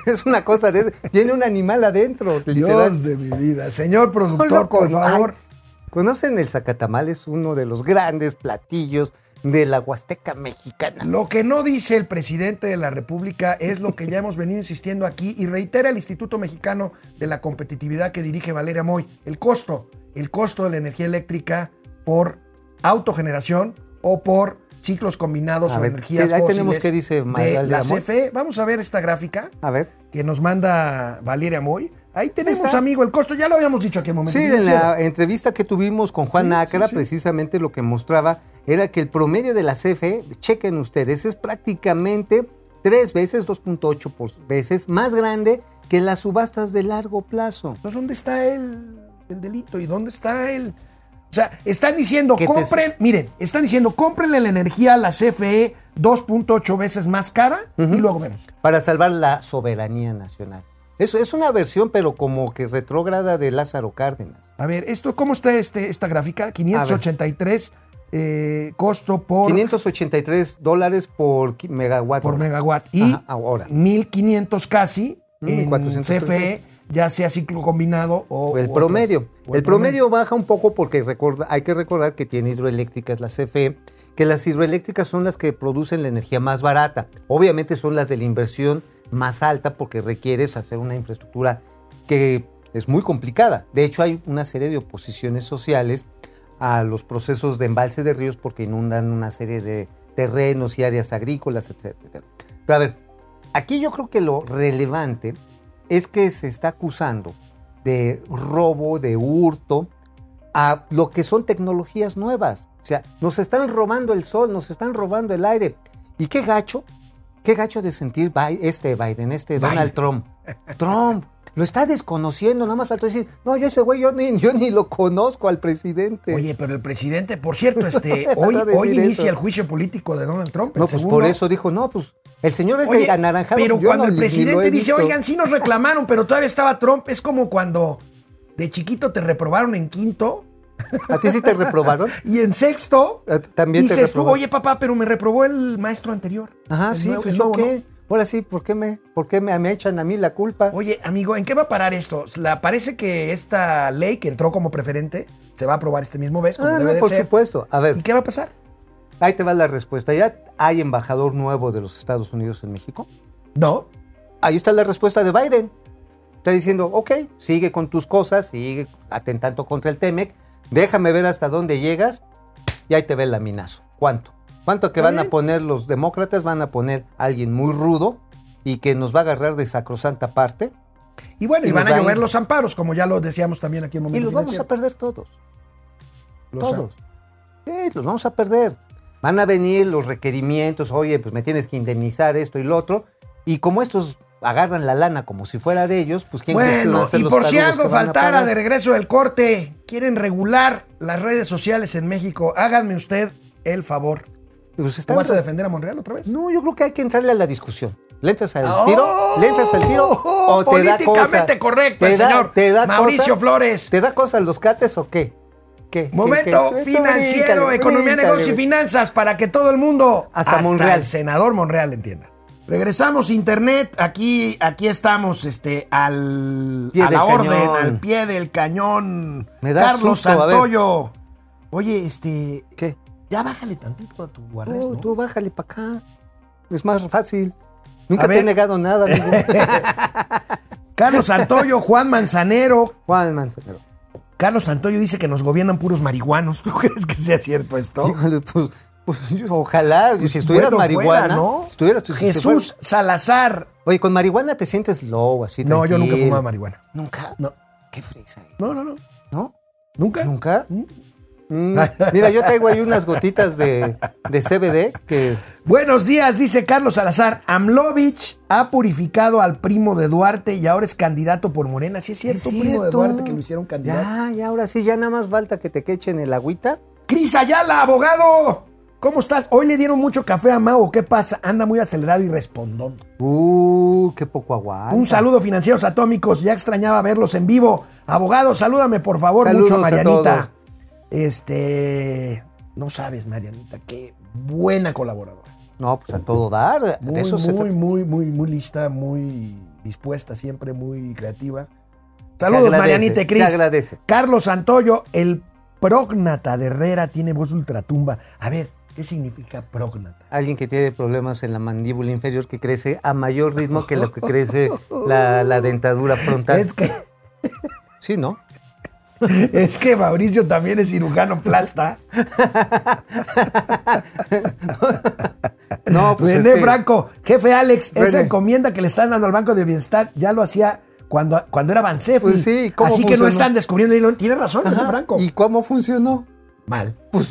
S2: es una cosa de... Tiene un animal adentro, literal.
S1: Dios de mi vida. Señor
S2: No
S1: productor, por favor.
S2: Ay, ¿Conocen el sacatamal? Es uno de los grandes platillos de la Huasteca mexicana.
S1: Lo que no dice el presidente de la República es lo que ya hemos venido insistiendo aquí y reitera el Instituto Mexicano de la Competitividad que dirige Valeria Moy. El costo, el costo de la energía eléctrica por autogeneración o por ciclos combinados
S2: A
S1: o
S2: ver,
S1: energías
S2: ¿qué- ahí tenemos qué dice
S1: de la? CFE. Vamos a ver esta gráfica
S2: A ver.
S1: que nos manda Valeria Moy. Ahí tenemos,
S2: está.
S1: amigo, el costo. Ya lo habíamos dicho aquí en momento.
S2: Sí, en la entrevista que tuvimos con Juan
S1: Sí,
S2: Nácara,
S1: sí, sí.
S2: precisamente lo que mostraba era que el promedio de la CFE, chequen ustedes, es prácticamente tres veces, 2.8 por- veces más grande que las subastas de largo plazo.
S1: Entonces, ¿dónde está el, el delito? ¿Y dónde está el...? O sea, están diciendo,
S2: te-
S1: compren, miren, están diciendo, cómprenle la energía a la CFE 2.8 veces más cara y luego vemos.
S2: para salvar la soberanía nacional. Eso es una versión, pero como que retrógrada de Lázaro Cárdenas.
S1: A ver, esto, ¿cómo está este, esta gráfica? 583 eh, costo por,
S2: 583 dólares por megawatt.
S1: por
S2: hora.
S1: megawatt y
S2: Ajá, ahora.
S1: 1.500 casi en
S2: 1430.
S1: CFE, ya sea ciclo combinado o...
S2: El promedio.
S1: o
S2: el promedio baja un poco porque recorda- hay que recordar que tiene hidroeléctricas la CFE, que las hidroeléctricas son las que producen la energía más barata. Obviamente son las de la inversión más alta porque requieres hacer una infraestructura que es muy complicada. De hecho, hay una serie de oposiciones sociales a los procesos de embalse de ríos porque inundan una serie de terrenos y áreas agrícolas, etcétera. Pero a ver, aquí yo creo que lo relevante es que se está acusando de robo, de hurto a lo que son tecnologías nuevas. O sea, nos están robando el sol, nos están robando el aire. Y qué gacho, qué gacho de sentir Bi- este Biden, este Donald Trump. (laughs) Trump, lo está desconociendo, nada más faltó decir, no, yo ese güey, yo ni, yo ni lo conozco al presidente.
S1: Oye, pero el presidente, por cierto, este, (laughs) hoy, hoy
S2: eso.
S1: inicia el juicio político de Donald Trump.
S2: no, pues
S1: segundo.
S2: por eso dijo, no, pues el señor es
S1: Oye,
S2: el anaranjado.
S1: pero
S2: yo
S1: cuando
S2: no
S1: el presidente dice,
S2: visto".
S1: oigan, sí nos reclamaron, pero todavía estaba Trump, es como cuando de chiquito te reprobaron en quinto
S2: ¿A ti sí te reprobaron? (laughs)
S1: y en sexto
S2: ¿A ti También te
S1: tú,
S2: reprobaron.
S1: oye papá, pero me reprobó el maestro anterior.
S2: Ajá, sí,
S1: nuevo-
S2: pues
S1: nuevo, ¿no?
S2: qué. Ahora sí, ¿por qué me, por qué me, me echan a mí la culpa?
S1: Oye, amigo, ¿en qué va a parar esto? La, parece que esta ley que entró como preferente se va a aprobar este mismo mes, como
S2: ah,
S1: debe
S2: no,
S1: de
S2: por
S1: ser.
S2: supuesto. A ver,
S1: ¿Y qué va a pasar?
S2: ahí te va la respuesta. ¿Ya hay embajador nuevo de los Estados Unidos en México?
S1: No.
S2: Ahí está la respuesta de Biden. Está diciendo, ok, sigue con tus cosas, sigue atentando contra el TEMEC, déjame ver hasta dónde llegas y ahí te ve el laminazo. ¿Cuánto? ¿Cuánto que van a poner los demócratas? Van a poner a alguien muy rudo y que nos va a agarrar de sacrosanta parte
S1: Y bueno, y,
S2: Y
S1: van a llover los amparos, como ya lo decíamos también aquí en
S2: y
S1: Momento
S2: los vamos a perder todos.
S1: Los
S2: Todos. Sí, los vamos a perder. Van a venir los requerimientos, oye, pues me tienes que indemnizar esto y lo otro. Y como estos agarran la lana como si fuera de ellos, pues quién crees que van
S1: Bueno,
S2: a
S1: y
S2: los
S1: por si algo faltara de regreso del corte, quieren regular las redes sociales en México, háganme usted el favor.
S2: Pues
S1: ¿Tú
S2: están-
S1: vas a defender a Monreal otra vez?
S2: No, yo creo que hay que entrarle a la discusión. ¿Le entras al
S1: ¡Oh!
S2: tiro? ¿Le entras al tiro? ¿O te da cosa?
S1: Políticamente correcto,
S2: ¿Te da-
S1: señor
S2: te da
S1: Mauricio
S2: cosa?
S1: Flores.
S2: ¿Te da cosa los cates o qué? ¿Qué?
S1: Momento financiero, economía,
S2: bríncale,
S1: negocio y finanzas para que todo el mundo,
S2: Hasta Monreal.
S1: el senador Monreal entienda. Regresamos internet, aquí, aquí estamos este, al,
S2: Pie
S1: a la orden,
S2: cañón.
S1: al pie del cañón.
S2: Me da
S1: Carlos
S2: susto.
S1: Santoyo. Oye, este,
S2: ¿Qué?
S1: ya bájale tantito a tu guardes, ¿no?
S2: tú bájale para acá. Es más fácil.
S1: A
S2: Nunca te
S1: ver.
S2: he negado nada, amigo. (laughs)
S1: Carlos Santoyo, Juan Manzanero.
S2: Juan Manzanero.
S1: Carlos Santoyo dice que nos gobiernan puros marihuanos. ¿Tú crees que sea cierto esto?
S2: Híjole, pues, pues, (laughs) ojalá,
S1: Pues
S2: si estuvieras
S1: bueno
S2: marihuana,
S1: fuera, ¿no?
S2: si estuvieras- si- si
S1: Jesús Salazar.
S2: oye, con marihuana te sientes low, así
S1: No, yo nunca fumado marihuana.
S2: ¿Nunca?
S1: No.
S2: Qué fresa, eh.
S1: No, no, no.
S2: ¿no?
S1: ¿Nunca?
S2: ¿Nunca? Mm, mira, yo traigo ahí unas gotitas de, de CBD que
S1: Buenos días, dice Carlos Salazar. Amlovich ha purificado al primo de Duarte y ahora es candidato por Morena. ¿Sí es cierto,
S2: es
S1: primo de
S2: cierto.
S1: Duarte que lo hicieron candidato?
S2: Ya, ya, ahora sí, ya nada más falta que te quechen el agüita.
S1: Cris Ayala, abogado. ¿Cómo estás? Hoy le dieron mucho café a Mau. ¿Qué pasa? Anda muy acelerado y respondón.
S2: Uh, qué poco aguanta.
S1: Un saludo, financieros atómicos. Ya extrañaba verlos en vivo. Abogado, salúdame por favor
S2: Saludos
S1: mucho,
S2: a
S1: Marianita. Este. No sabes, Marianita, qué buena colaboradora.
S2: No, pues a todo dar. de
S1: Muy,
S2: se
S1: muy,
S2: trata.
S1: muy, muy, muy lista, muy dispuesta, siempre muy creativa.
S2: Se
S1: Saludos,
S2: agradece,
S1: Marianita y
S2: se
S1: Cris.
S2: agradece.
S1: Carlos Santoyo, el prógnata de Herrera tiene voz ultratumba. A ver, ¿qué significa prógnata?
S2: Alguien que tiene problemas en la mandíbula inferior que crece a mayor ritmo que lo que crece la, la dentadura frontal.
S1: Es que,
S2: Sí, ¿no?
S1: es que Mauricio también es cirujano plasta.
S2: No, pues
S1: René Franco, jefe Alex, esa
S2: René.
S1: encomienda que le están dando al Banco de Bienestar ya lo hacía cuando, cuando era Bansefi.
S2: Pues sí, ¿cómo
S1: Así que no están descubriendo. Tiene razón, René
S2: Ajá,
S1: Franco.
S2: ¿Y cómo funcionó?
S1: Mal.
S2: Pues,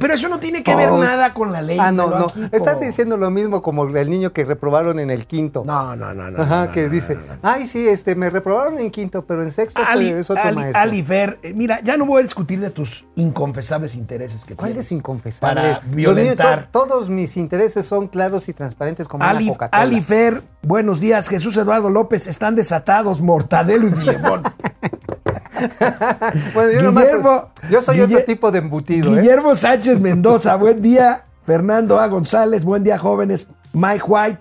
S1: Pero eso no tiene que ver nada con la ley.
S2: Ah, no, no.
S1: aquí,
S2: Estás diciendo lo mismo como el niño que reprobaron en el quinto.
S1: No, no, no, no.
S2: Ajá,
S1: no,
S2: que
S1: no,
S2: dice, ay, sí, este, me reprobaron en quinto, pero en sexto
S1: Ali,
S2: es otro
S1: Ali,
S2: maestro.
S1: Ali Fer, eh, mira, ya no voy a discutir de tus inconfesables intereses que
S2: ¿Cuál
S1: tienes
S2: es inconfesable?
S1: Para violentar.
S2: to- todos mis intereses son claros y transparentes como
S1: Ali,
S2: una Coca-Cola.
S1: Ali Fer, buenos días. Jesús Eduardo López, están desatados Mortadelo y Filemón. (laughs)
S2: bueno, yo, nomás-
S1: Guillermo-
S2: yo soy
S1: Guille-
S2: otro tipo de embutido, ¿eh?
S1: Guillermo Sánchez Mendoza, (laughs) buen día. Fernando A. González, buen día, jóvenes. Mike White,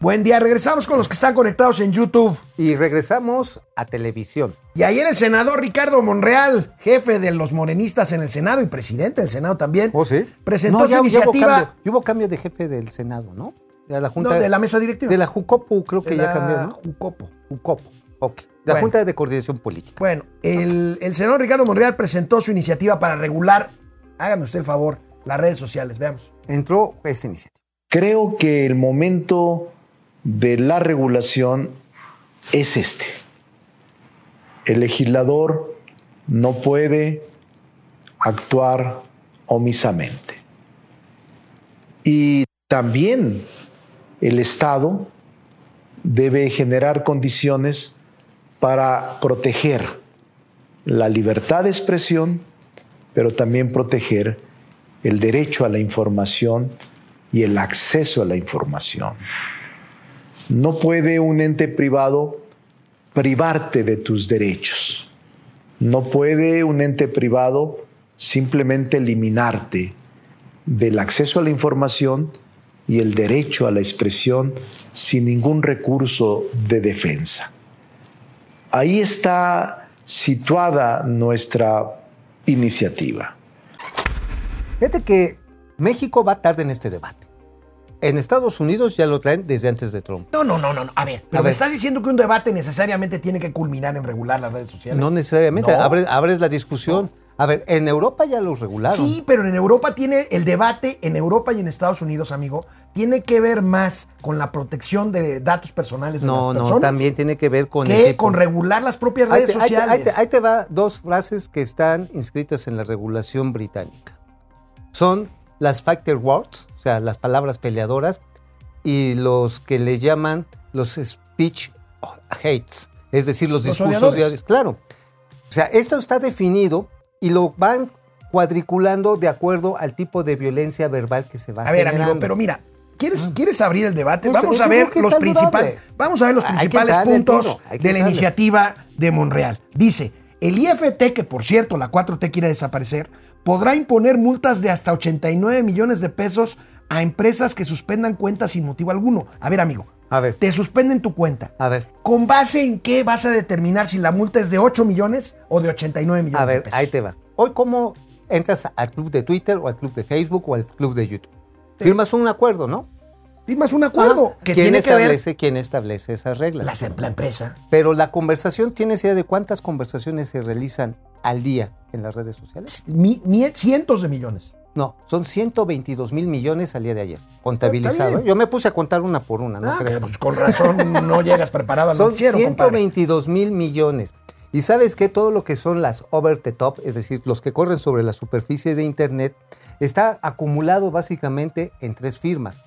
S1: buen día. Regresamos con los que están conectados en YouTube.
S2: Y regresamos a televisión.
S1: Y ayer el senador Ricardo Monreal, jefe de los morenistas en el Senado y presidente del Senado también,
S2: ¿Oh, sí?
S1: presentó
S2: No,
S1: su
S2: ya- ya hubo
S1: iniciativa
S2: cambio. Ya hubo cambio de jefe del Senado, ¿no? De la Junta
S1: No, de la mesa directiva.
S2: De la Jucopu, creo que
S1: de
S2: ya cambió, ¿no?
S1: Jucopo.
S2: Jucopu. Ok. La
S1: Bueno.
S2: Junta de Coordinación Política.
S1: Bueno, el, el senador Ricardo Monreal presentó su iniciativa para regular, hágame usted el favor, las redes sociales. Veamos.
S2: Entró esta iniciativa.
S9: Creo que el momento de la regulación es este. El legislador no puede actuar omisamente. Y también el Estado debe generar condiciones para proteger la libertad de expresión, pero también proteger el derecho a la información y el acceso a la información. No puede un ente privado privarte de tus derechos. No puede un ente privado simplemente eliminarte del acceso a la información y el derecho a la expresión sin ningún recurso de defensa. Ahí está situada nuestra iniciativa.
S2: Fíjate que México va tarde en este debate. En Estados Unidos ya lo traen desde antes de Trump.
S1: No, no, no, no. no. A ver, pero
S2: A
S1: me
S2: ver.
S1: estás diciendo que un debate necesariamente tiene que culminar en regular las redes sociales.
S2: No necesariamente,
S1: No.
S2: abres, abres la discusión. A ver, en Europa ya los regularon.
S1: Sí, pero en Europa tiene el debate, en Europa y en Estados Unidos, amigo, tiene que ver más con la protección de datos personales de
S2: no,
S1: las
S2: no,
S1: personas
S2: también tiene que ver con
S1: que con regular las propias redes
S2: te, ahí te-
S1: sociales.
S2: ahí te- ahí te va dos frases que están inscritas en la regulación británica. Son las factor words, sea, las palabras peleadoras, y los que le llaman los speech hates, es decir, los,
S1: Los
S2: discursos odio. Claro. O sea, esto está definido y lo van cuadriculando de acuerdo al tipo de violencia verbal que se va
S1: A ver,
S2: generando.
S1: amigo, pero mira, ¿quieres, ¿quieres abrir el debate?
S2: Ah. Eso,
S1: Vamos a ver los vamos a ver los principales puntos de la iniciativa de Monreal. Dice, el IFT, que por cierto la 4T quiere desaparecer, podrá imponer multas de hasta 89 millones de pesos a empresas que suspendan cuentas sin motivo alguno. A ver, amigo,
S2: A ver,
S1: te suspenden tu cuenta.
S2: a ver,
S1: ¿Con base en qué vas a determinar si la multa es de 8 millones o de 89 millones
S2: a
S1: de
S2: ver,
S1: pesos?
S2: ahí te va. Hoy, ¿cómo entras al club de Twitter o al club de Facebook o al club de YouTube? Firmas un acuerdo, ¿no?
S1: Firmas un acuerdo
S2: Ah,
S1: que
S2: ¿Quién
S1: tiene que ver
S2: establece, ¿Quién establece esas reglas?
S1: la, la empresa.
S2: Pero la conversación, ¿tienes idea de cuántas conversaciones se realizan al día en las redes sociales?
S1: Mi- mi- cientos de millones.
S2: No, son 122 mil millones al día de ayer, contabilizado. ¿eh? Yo me puse a contar una por una, ¿no
S1: Ah,
S2: creas?
S1: pues con razón no llegas preparado
S2: Son
S1: noticiero, compadre.
S2: 122 mil millones. Y sabes que todo lo que son las over the top, es decir, los que corren sobre la superficie de Internet, está acumulado básicamente en tres firmas.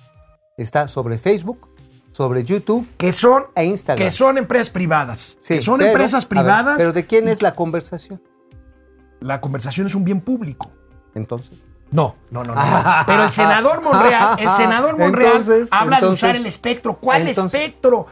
S2: Está sobre Facebook, sobre YouTube
S1: Que son,
S2: e Instagram.
S1: que son empresas privadas.
S2: Sí,
S1: que son
S2: pero,
S1: empresas
S2: ver,
S1: privadas.
S2: pero ¿de quién es la conversación?
S1: La conversación es un bien público.
S2: Entonces.
S1: No, no, no, no. (laughs) Pero el senador Monreal, el senador Monreal
S2: Entonces,
S1: habla de usar el espectro. ¿Cuál
S2: entonces-
S1: espectro?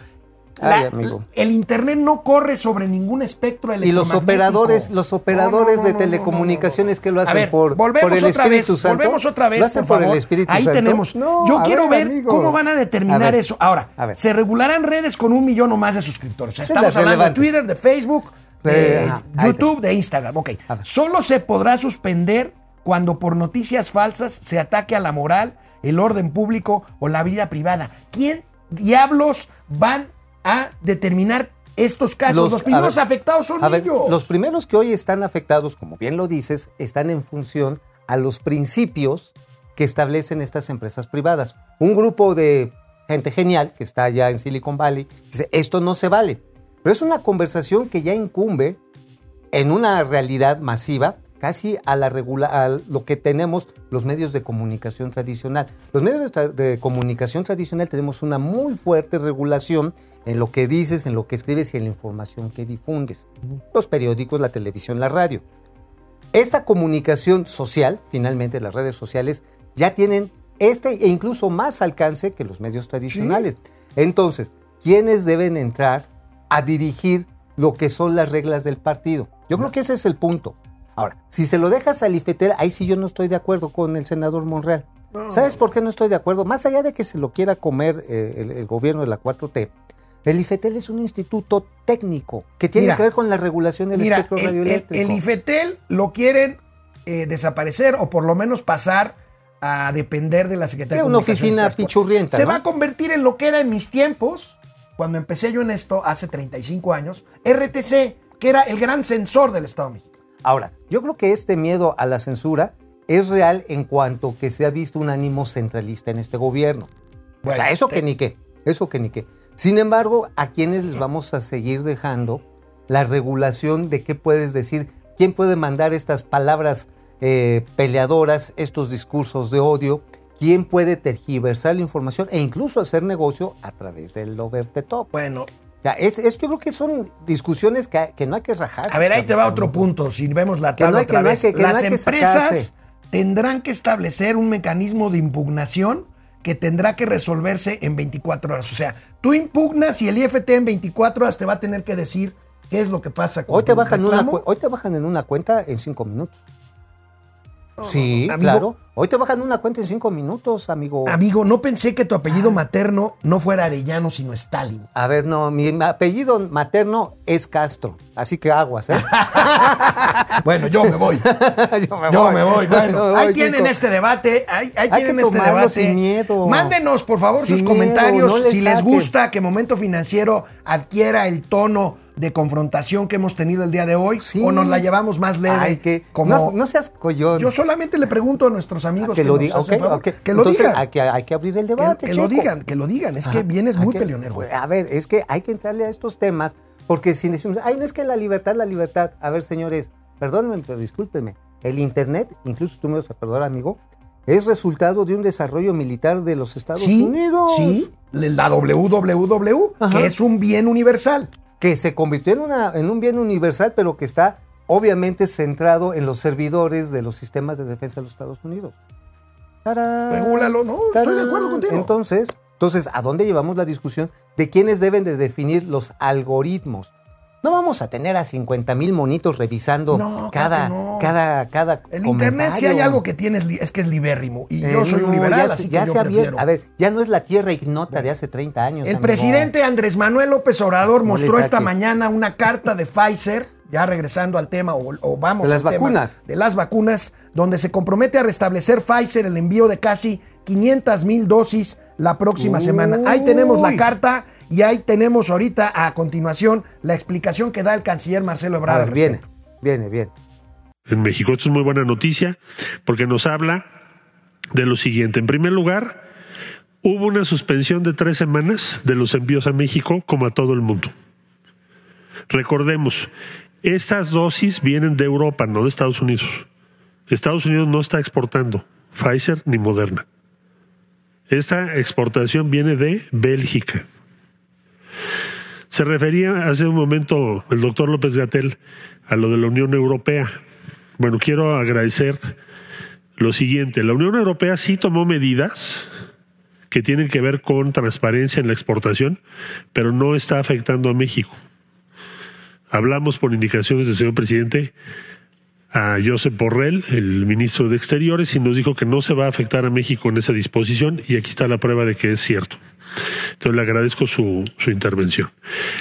S2: Ay, amigo.
S1: El internet no corre sobre ningún espectro
S2: Y los
S1: electromagnético.
S2: operadores, los operadores
S1: No, no,
S2: de
S1: no,
S2: telecomunicaciones que lo hacen
S1: ver,
S2: por, el Espíritu
S1: vez,
S2: Santo.
S1: Volvemos otra vez,
S2: Lo hacen
S1: por,
S2: el Espíritu
S1: Ahí
S2: Santo.
S1: tenemos. Yo quiero ver, cómo van a determinar
S2: A ver,
S1: eso. Ahora,
S2: a ver.
S1: se regularán redes con un millón o más de suscriptores. O sea,
S2: Sí,
S1: estamos hablando de. Twitter, de Facebook, de
S2: Eh, ajá, ahí
S1: YouTube, de Instagram. Ok. Solo se podrá suspender cuando por noticias falsas se ataque a la moral, el orden público o la vida privada. ¿Quién diablos van a determinar estos casos? Los, primeros
S2: ver,
S1: afectados son
S2: ver,
S1: ellos.
S2: los primeros que hoy están afectados, como bien lo dices, están en función a los principios que establecen estas empresas privadas. Un grupo de gente genial que está allá en Silicon Valley dice, esto no se vale. Pero es una conversación que ya incumbe en una realidad masiva casi a, la regula a lo que tenemos los medios de comunicación tradicional. Los medios de comunicación tradicional tenemos una muy fuerte regulación en lo que dices, en lo que escribes y en la información que difundes. Los periódicos, la televisión, la radio. Esta comunicación social, finalmente las redes sociales, ya tienen este e incluso más alcance que los medios tradicionales. Entonces, ¿quiénes deben entrar a dirigir lo que son las reglas del partido? Yo creo que ese es el punto. Ahora, si se lo dejas al IFETEL, ahí sí yo no estoy de acuerdo con el senador Monreal. ¿Sabes por qué no estoy de acuerdo? Más allá de que se lo quiera comer eh, el, el gobierno de la 4T, el IFETEL es un instituto técnico que tiene
S1: Mira,
S2: que ver con la regulación del
S1: Mira,
S2: espectro
S1: el, el,
S2: radioeléctrico.
S1: el IFETEL lo quieren eh, desaparecer o por lo menos pasar a depender de la Secretaría de
S2: una oficina pichurrienta,
S1: Se
S2: ¿no?
S1: va a convertir en lo que era en mis tiempos, cuando empecé yo en esto hace 35 años, RTC, que era el gran censor del Estado de México.
S2: Ahora, yo creo que este miedo a la censura es real en cuanto que se ha visto un ánimo centralista en este gobierno. o
S1: Bueno,
S2: sea, eso que ni qué, eso que ni qué. Sin embargo, ¿a quiénes les vamos a seguir dejando la regulación de qué puedes decir ¿Quién puede mandar estas palabras eh, peleadoras, estos discursos de odio? ¿Quién puede tergiversar la información e incluso hacer negocio a través del over the top?
S1: Bueno,
S2: Ya, es, es- yo creo que son discusiones que, que no hay que rajarse.
S1: a ver, ahí te va otro punto. Si vemos la
S2: no
S1: tabla
S2: que-
S1: otra
S2: no
S1: vez.
S2: que- que no
S1: Las empresas tendrán que establecer un mecanismo de impugnación que tendrá que resolverse en 24 horas. O sea, tú impugnas y el IFT en 24 horas te va a tener que decir qué es lo que pasa con
S2: Hoy te, bajan una,
S1: reclamo.
S2: hoy te bajan en una cuenta en cinco minutos. Sí,
S1: amigo.
S2: claro. Hoy te bajan una cuenta en cinco minutos, amigo.
S1: Amigo, no pensé que tu
S2: Ah.
S1: apellido materno no fuera Arellano, sino Stalin.
S2: A ver, no, mi apellido materno es Castro, así que aguas, ¿eh? (laughs)
S1: Bueno, yo me voy. (laughs)
S2: Yo me
S1: Yo
S2: voy.
S1: me voy. Bueno,
S2: me
S1: ahí
S2: voy,
S1: tienen
S2: chico.
S1: este debate. Ahí, ahí
S2: Hay
S1: tienen
S2: que
S1: este debate.
S2: sin miedo.
S1: Mándenos, por favor,
S2: Sin
S1: sus
S2: miedo,
S1: comentarios.
S2: no
S1: si les gusta que Momento Financiero adquiera el tono de confrontación que hemos tenido el día de hoy
S2: Sí.
S1: o nos la llevamos más leve.
S2: Ay, que
S1: como
S2: no, no seas collón.
S1: yo solamente le pregunto a nuestros amigos
S2: que lo
S1: nos
S2: digan,
S1: hacen
S2: ok,
S1: favor,
S2: ok.
S1: que lo digan.
S2: Hay que, hay que abrir el
S1: Que,
S2: debate,
S1: que lo
S2: chico.
S1: digan, que lo digan. Es que vienes muy
S2: que-
S1: peleonero. güey.
S2: A ver, es que hay que entrarle a estos temas, porque si decimos, ay, no es que la libertad, la libertad. A ver, señores, perdónenme, pero discúlpenme. El Internet, incluso tú me vas a perdonar, amigo, es resultado de un desarrollo militar de los Estados
S1: Sí,
S2: Unidos.
S1: sí, la WWW,
S2: Ajá.
S1: que es un bien universal.
S2: Que se convirtió en, una, en un bien universal, pero que está obviamente centrado en los servidores de los sistemas de defensa de los Estados Unidos. ¡Tarán!
S1: Regúlalo, no, estoy de acuerdo contigo.
S2: Entonces, entonces, ¿a dónde llevamos la discusión de quiénes deben de definir los algoritmos? No vamos a tener a 50 mil monitos revisando
S1: No,
S2: cada,
S1: no.
S2: cada, cada
S1: El internet, si hay algo que tienes, es que es libérrimo. Y
S2: Eh,
S1: yo soy
S2: no,
S1: un liberal,
S2: ya se-
S1: así
S2: ya
S1: que yo
S2: se ha abierto-
S1: prefiero.
S2: A ver, ya no es la tierra ignota de hace 30 años.
S1: El
S2: amigo.
S1: presidente Andrés Manuel López Obrador mostró esta mañana una carta de Pfizer, ya regresando al tema, o, o vamos
S2: De las
S1: al tema
S2: vacunas.
S1: de las vacunas, donde se compromete a restablecer Pfizer el envío de casi 500 mil dosis la próxima
S2: Uy.
S1: semana. Ahí tenemos la carta y ahí tenemos ahorita a continuación la explicación que da el canciller Marcelo Ebrard.
S2: ver, viene, viene, viene.
S10: en México. Esto es muy buena noticia porque nos habla de lo siguiente. En primer lugar, hubo una suspensión de tres semanas de los envíos a México como a todo el mundo. Recordemos, estas dosis vienen de Europa, no de Estados Unidos. Estados Unidos no está exportando Pfizer ni Moderna. Esta exportación viene de Bélgica. Se refería hace un momento el doctor López Gatel a lo de la Unión Europea. Bueno, quiero agradecer lo siguiente. La Unión Europea sí tomó medidas que tienen que ver con transparencia en la exportación, pero no está afectando a México. Hablamos por indicaciones del señor presidente a Josep Borrell, el ministro de Exteriores, y nos dijo que no se va a afectar a México en esa disposición, y aquí está la prueba de que es cierto. Entonces le agradezco su, su intervención.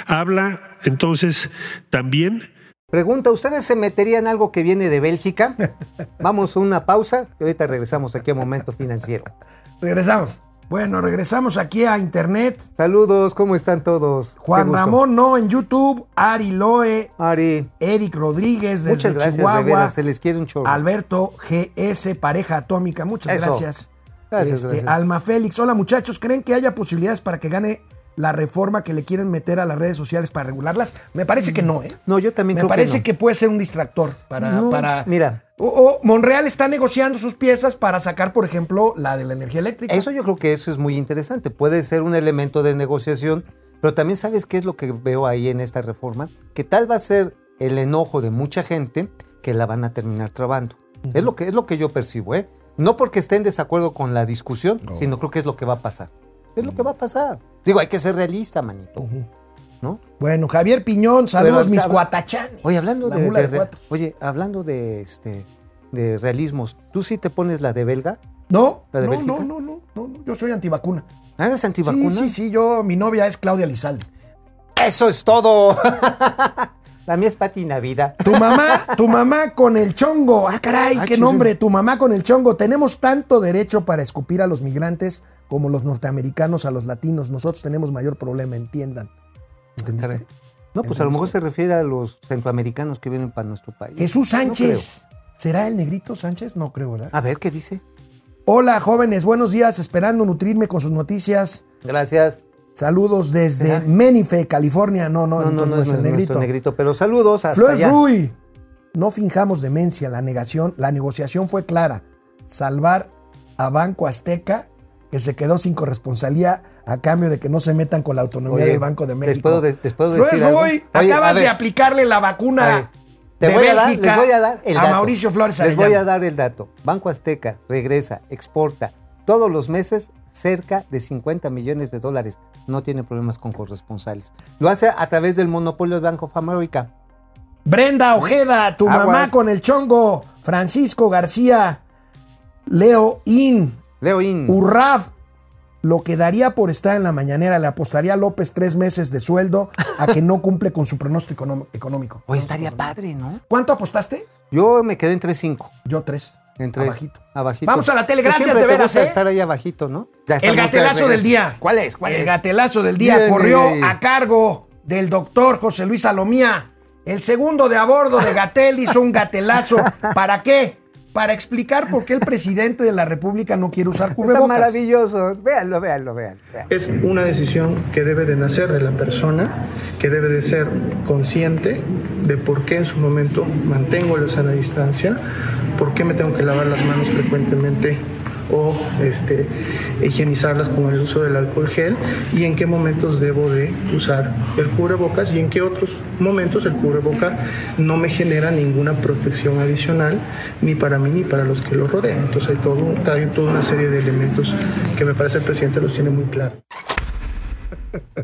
S10: Habla entonces también
S2: Pregunta, ¿ustedes se meterían algo que viene de Bélgica? (laughs) Vamos a una pausa y ahorita regresamos aquí a Momento Financiero.
S1: Regresamos. Bueno, regresamos aquí a internet.
S2: Saludos, ¿cómo están todos?
S1: Juan. Ramón, no, en YouTube. Ari Loe,
S2: Ari,
S1: Eric Rodríguez desde
S2: muchas gracias,
S1: Chihuahua.
S2: de veras, se les quiere un chorro.
S1: Alberto GS, pareja atómica, muchas
S2: Eso.
S1: gracias.
S2: Gracias,
S1: Este,
S2: gracias.
S1: Alma Félix, hola muchachos, ¿creen que haya posibilidades para que gane la reforma que le quieren meter a las redes sociales para regularlas? Me parece que no, ¿eh?
S2: No, yo también
S1: Me
S2: creo
S1: parece
S2: que
S1: que,
S2: no.
S1: puede ser un distractor para...
S2: No,
S1: para
S2: mira.
S1: O, o Monreal está negociando sus piezas para sacar, por ejemplo, la de la energía eléctrica.
S2: Eso yo creo que eso es muy interesante. Puede ser un elemento de negociación, pero también sabes qué es lo que veo ahí en esta reforma, que tal va a ser el enojo de mucha gente que la van a terminar trabando. Es lo que es lo que yo percibo, ¿eh? No porque esté en desacuerdo con la discusión, sino creo que es lo que va a pasar. Es lo que va a pasar. Digo, hay que ser realista, manito. ¿No?
S1: Bueno, Javier Piñón, saludos mis cuatachanes.
S2: Oye, hablando
S1: La
S2: de, de oye, hablando de este de realismos, ¿tú sí te pones la de belga?
S1: No,
S2: ¿La de
S1: no, no, no, no, no, yo soy antivacuna.
S2: ¿Ah, ¿Eres antivacuna?
S1: Sí, sí, sí, yo, mi novia es Claudia Lizalde.
S2: Eso es todo. (laughs) la mía es Pati Navidad.
S1: Tu mamá, tu mamá con el chongo. Ah, caray,
S2: Ah,
S1: qué
S2: chis-
S1: nombre. Tu mamá con el chongo. Tenemos tanto derecho para escupir a los migrantes como los norteamericanos a los latinos. Nosotros tenemos mayor problema, entiendan. ¿Entendiste?
S2: Caray. No, pues a lo mejor se refiere a los centroamericanos que vienen para nuestro país.
S1: Jesús
S2: No
S1: Sánchez. ¿Será el negrito Sánchez? No creo, ¿verdad?
S2: creo. a ver, ¿qué dice?
S1: Hola, jóvenes. Buenos días. Esperando nutrirme con sus noticias.
S2: Gracias.
S1: Saludos desde. Menife, California. No, no,
S2: No, no, no,
S1: es el negrito.
S2: negrito, pero saludos hasta
S1: Flores
S2: allá.
S1: Rui. No finjamos demencia, la negación, la negociación fue clara. Salvar a Banco Azteca, que se quedó sin corresponsalía a cambio de que no se metan con la autonomía
S2: Oye,
S1: del Banco de
S2: ¿les
S1: México.
S2: puedo de- puedo
S1: Flores
S2: decir algo?
S1: Ruy,
S2: Oye, a
S1: acabas de aplicarle la vacuna
S2: te
S1: de
S2: voy a dar, les voy a dar el
S1: a
S2: dato.
S1: Mauricio Flores
S2: Les voy a dar el dato. Banco Azteca regresa, exporta todos los meses cerca de 50 millones de dólares. No tiene problemas con corresponsales. Lo hace a través del monopolio de Bank of America.
S1: Brenda Ojeda, tu mamá con el chongo. Francisco García, Leo In.
S2: Leo In.
S1: Urraf, lo que daría por estar en la mañanera, le apostaría a López tres meses de sueldo a que no cumple con su pronóstico económico.
S2: O estaría padre, ¿no?
S1: ¿Cuánto apostaste?
S2: Yo me quedé en 3.5.
S1: Yo
S2: 3. Entre
S1: abajito.
S2: abajito.
S1: Vamos a la tele,
S2: pues
S1: gracias
S2: siempre
S1: de
S2: te
S1: veras. ¿eh?
S2: estar ahí abajito, ¿no?
S1: El gatelazo del día.
S2: ¿Cuál es? ¿Cuál
S1: el gatelazo del día corrió a cargo del doctor José Luis Salomía. El segundo de a bordo de Gatel hizo un gatelazo. ¿Para qué? Para explicar por qué el presidente de la República no quiere usar
S2: Está
S1: cubrebocas.
S2: maravilloso. Véanlo, véanlo, véanlo. véanlo.
S11: Es una decisión que debe de nacer de la persona, que debe de ser consciente de por qué en su momento mantengo la sana distancia, por qué me tengo que lavar las manos frecuentemente o este, higienizarlas con el uso del alcohol gel y en qué momentos debo de usar el cubrebocas y en qué otros momentos el cubreboca no me genera ninguna protección adicional ni para mí ni para los que lo rodean. Entonces hay, todo, hay toda una serie de elementos que me parece el presidente los tiene muy claros.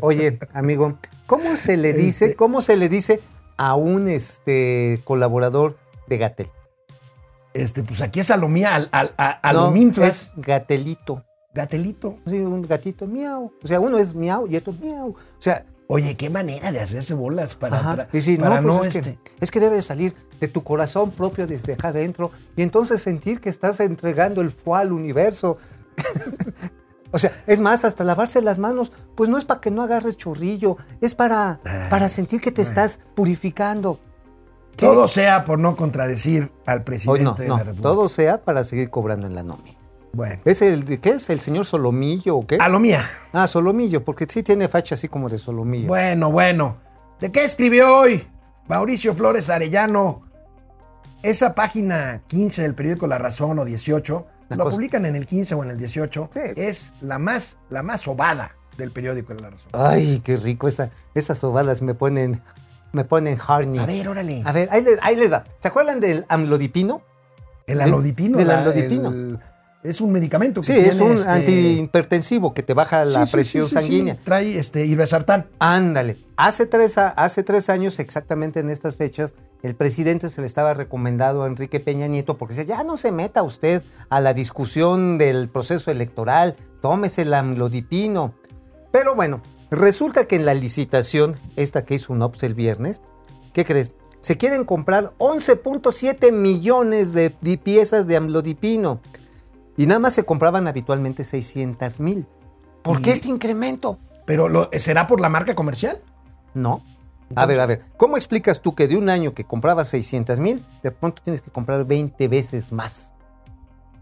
S2: Oye, amigo, ¿cómo se le dice, cómo se le dice a un este colaborador de Gatel?
S1: Este, pues aquí es Salomía, al, al,
S2: No, es Gatelito.
S1: Gatelito.
S2: Sí, un gatito miau. O sea, uno es miau y otro es miau. O sea,
S1: Oye, qué manera de hacerse bolas para,
S2: Y sí,
S1: para
S2: no,
S1: no,
S2: pues es,
S1: este.
S2: que, es que debe salir de tu corazón propio desde acá adentro y entonces sentir que estás entregando el fuá al universo. (laughs) o sea, es más, hasta lavarse las manos, pues no es para que no agarres chorrillo, es para, para sentir que te estás purificando.
S1: Todo sea por no contradecir al presidente
S2: no,
S1: de
S2: no,
S1: la República.
S2: todo sea para seguir cobrando en la nómina.
S1: Bueno.
S2: ¿Es el, ¿Qué es? ¿El señor Solomillo o qué?
S1: Alomía.
S2: Ah, Solomillo, porque sí tiene facha así como de Solomillo.
S1: Bueno, bueno. ¿De qué escribió hoy Mauricio Flores Arellano? Esa página 15 del periódico La Razón o 18,
S2: La
S1: lo
S2: cosa-
S1: publican en el 15 o en el 18,
S2: Sí.
S1: es la más, la más sobada del periódico La Razón.
S2: Ay, qué rico. Esa, esas sobadas me ponen, me ponen horny.
S1: A ver, órale.
S2: A ver, ahí les, ahí les da. ¿Se acuerdan del amlodipino?
S1: El alodipino.
S2: del
S1: el- es un medicamento que
S2: Sí, es un
S1: este-
S2: antihipertensivo que te baja la
S1: Sí, sí,
S2: presión
S1: sí,
S2: sanguínea.
S1: Trae este, irbesartán.
S2: Ándale. Hace tres, hace tres años, exactamente en estas fechas, el presidente se le estaba recomendando a Enrique Peña Nieto porque decía, ya no se meta usted a la discusión del proceso electoral, tómese el amlodipino. Pero bueno, resulta que en la licitación, esta que hizo UNOPS el viernes, ¿qué crees? Se quieren comprar 11.7 millones de, piezas de amlodipino y nada más se compraban habitualmente 600 mil. ¿Por qué este incremento?
S1: Pero lo- ¿será por la marca comercial?
S2: No. A ver, a ver, ¿cómo explicas tú que de un año que comprabas 600 mil, de pronto tienes que comprar 20 veces más?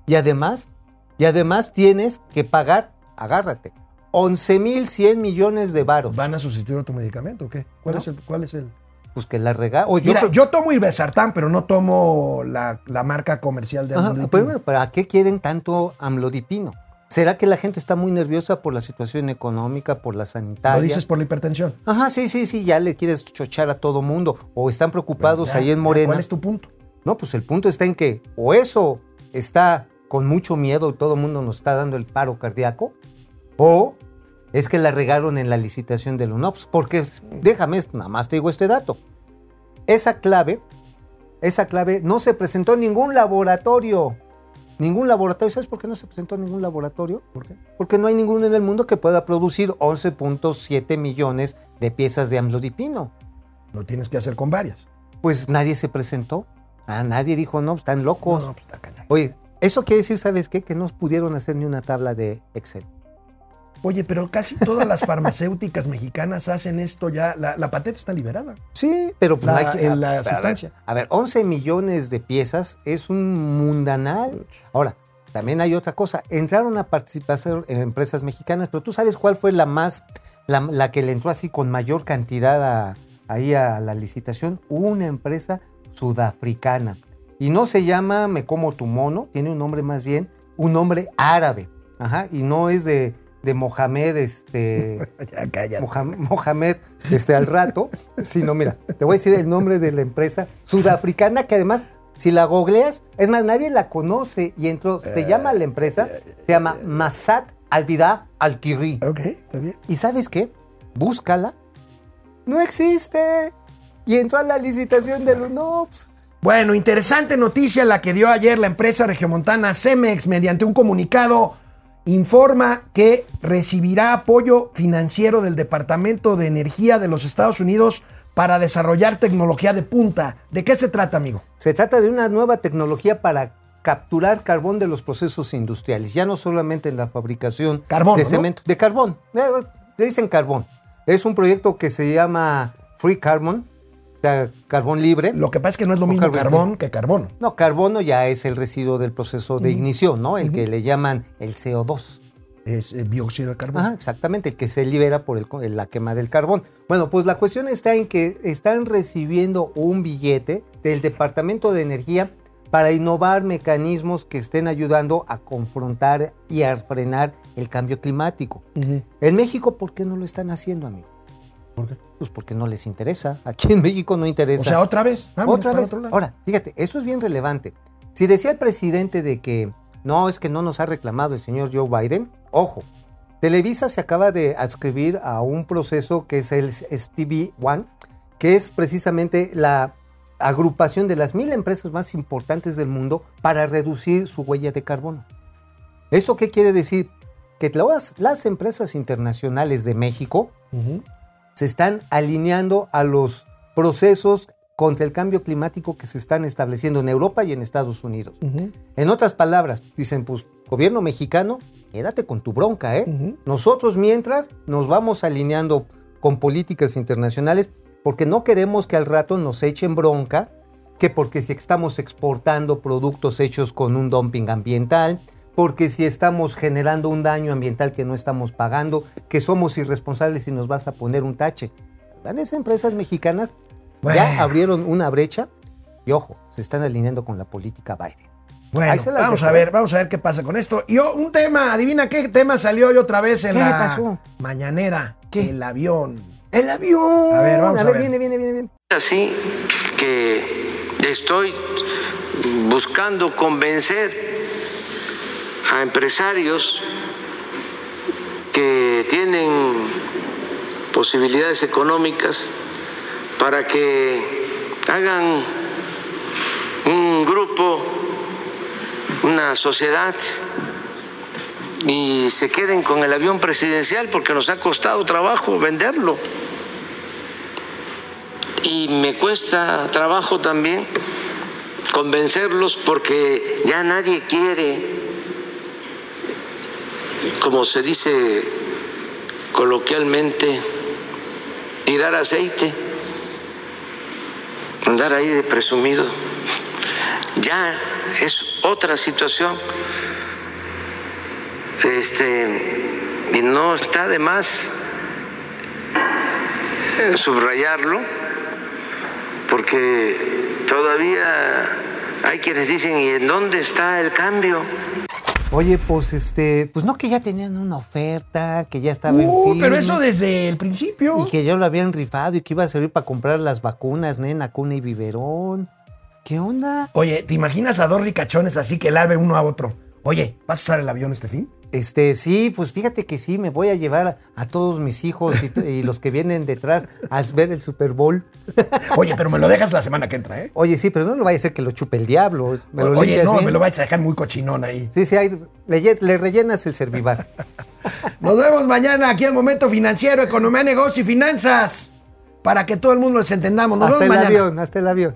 S2: Y además, y además tienes que pagar, agárrate, 11 mil 100 millones de varos.
S1: ¿Van a sustituir otro medicamento o qué? ¿Cuál
S2: No.
S1: es el...? Cuál es el?
S2: Pues que la rega. O yo
S1: Mira,
S2: creo-
S1: yo tomo irbesartán, pero no tomo la, la marca comercial de
S2: Ajá,
S1: amlodipino.
S2: pero bueno, ¿para qué quieren tanto amlodipino? ¿Será que la gente está muy nerviosa por la situación económica, por la sanitaria?
S1: Lo dices por la hipertensión.
S2: Ajá, sí, sí, sí, ya le quieres chochar a todo mundo. O están preocupados
S1: Ya,
S2: ahí en Morena.
S1: ¿Cuál es tu punto?
S2: No, pues el punto está en que o eso está con mucho miedo y todo el mundo nos está dando el paro cardíaco, o es que la regaron en la licitación del UNOPS. Porque déjame, nada más te digo este dato. Esa clave, esa clave no se presentó en ningún laboratorio. Ningún laboratorio. ¿Sabes por qué no se presentó en ningún laboratorio?
S1: ¿Por qué?
S2: Porque no hay ninguno en el mundo que pueda producir 11.7 millones de piezas de amlodipino.
S1: Lo tienes que hacer con varias.
S2: Pues nadie se presentó. Ah, nadie dijo, no, están locos.
S1: No, no, pues está.
S2: Oye, eso quiere decir, ¿sabes qué? Que no pudieron hacer ni una tabla de Excel.
S1: Oye, pero casi todas las farmacéuticas mexicanas hacen esto ya. La, la patente está liberada.
S2: Sí, pero pues
S1: La-
S2: no hay que-
S1: en la
S2: a- a ver,
S1: sustancia.
S2: A ver, 11 millones de piezas es un mundanal. Ahora, también hay otra cosa. Entraron a participar en empresas mexicanas, pero tú sabes cuál fue la más, la, la que le entró así con mayor cantidad a- ahí a la licitación. Una empresa sudafricana. Y no se llama Me como tu mono, tiene un nombre más bien, un nombre árabe. Ajá, y no es de, de Mohamed, este. (laughs)
S1: Ya, cállate.
S2: Mohamed, Mohamed, este, al rato, sino mira, te voy a decir el nombre de la empresa sudafricana que además, si la googleas, es más, nadie la conoce y entró, se llama la empresa, se llama Masat Albida Al-Kiri.
S1: Ok, está bien.
S2: ¿Y sabes qué? Búscala. No existe. Y entró a la licitación de los NOPS.
S1: Bueno, interesante noticia la que dio ayer la empresa regiomontana Cemex mediante un comunicado. Informa que recibirá apoyo financiero del Departamento de Energía de los Estados Unidos para desarrollar tecnología de punta. ¿De qué se trata, amigo?
S2: Se trata de una nueva tecnología para capturar carbón de los procesos industriales, ya no solamente en la fabricación
S1: Carbón,
S2: de
S1: ¿no?
S2: cemento, de carbón. Eh, Le dicen carbón. Es un proyecto que se llama Free Carbon, carbón libre.
S1: Lo que pasa es que no es lo mismo
S2: carbón
S1: carbón que carbono.
S2: No, carbono ya es el residuo del proceso de ignición, ¿no? El que le llaman el CO2.
S1: Es eh, dióxido de carbono.
S2: Ajá, exactamente, el que se libera por el la quema del carbón. Bueno, pues la cuestión está en que están recibiendo un billete del Departamento de Energía para innovar mecanismos que estén ayudando a confrontar y a frenar el cambio climático. En México, ¿por qué no lo están haciendo, amigo?
S1: ¿Por qué?
S2: Pues porque no les interesa. Aquí en México no interesa.
S1: O sea, otra vez. Vámonos
S2: Otra vez. Ahora, fíjate, eso es bien relevante. Si decía el presidente de que no, es que no nos ha reclamado el señor Joe Biden, ojo, Televisa se acaba de adscribir a un proceso que es el Stevie One, que es precisamente la agrupación de las mil empresas más importantes del mundo para reducir su huella de carbono. ¿Eso qué quiere decir? Que las, las empresas internacionales de México se están alineando a los procesos contra el cambio climático que se están estableciendo en Europa y en Estados Unidos. En otras palabras, dicen, pues, gobierno mexicano, quédate con tu bronca, ¿eh? Nosotros mientras nos vamos alineando con políticas internacionales porque no queremos que al rato nos echen bronca, que porque si estamos exportando productos hechos con un dumping ambiental, porque si estamos generando un daño ambiental que no estamos pagando, que somos irresponsables y nos vas a poner un tache. Las grandes empresas mexicanas
S1: Bueno.
S2: ya abrieron una brecha y ojo, se están alineando con la política Biden.
S1: Bueno,
S2: Ahí se las
S1: vamos
S2: dejo,
S1: a ver,
S2: ¿eh?
S1: vamos a ver qué pasa con esto. Y oh, un tema, adivina qué tema salió hoy otra vez en
S2: ¿Qué
S1: la
S2: pasó?
S1: mañanera.
S2: ¿Qué?
S1: El avión.
S2: ¡El avión!
S1: A ver, vamos a ver.
S2: viene, viene, viene, viene.
S8: Así que estoy buscando convencer a empresarios que tienen posibilidades económicas para que hagan un grupo, una sociedad y se queden con el avión presidencial porque nos ha costado trabajo venderlo. Y me cuesta trabajo también convencerlos porque ya nadie quiere, como se dice coloquialmente, tirar aceite, andar ahí de presumido. Ya es otra situación. Este, y no está de más eh, subrayarlo porque todavía hay quienes dicen, ¿y en dónde está el cambio?
S2: Oye, pues este, pues no que ya tenían una oferta, que ya estaba en
S1: Uh,
S2: fin,
S1: pero eso desde el principio.
S2: y que ya lo habían rifado y que iba a servir para comprar las vacunas, nena, cuna y biberón. ¿Qué onda?
S1: Oye, ¿te imaginas a dos ricachones así que lave uno a otro? Oye, ¿vas a usar el avión este fin?
S2: Este, sí, pues fíjate que sí, me voy a llevar a, a todos mis hijos y, los que vienen detrás a ver el Super Bowl. (laughs)
S1: Oye, pero me lo dejas la semana que entra, ¿eh?
S2: Oye, sí, pero no lo vaya a ser que lo chupe el diablo. Me lo
S1: Oye, no,
S2: bien.
S1: me lo vais a dejar muy cochinón ahí.
S2: Sí, sí, ahí le, lle- le rellenas el servivar. (laughs)
S1: Nos vemos mañana aquí en Momento Financiero, Economía, Negocio y Finanzas. Para que todo el mundo les entendamos. Nos
S2: hasta el
S1: mañana.
S2: avión, hasta el avión.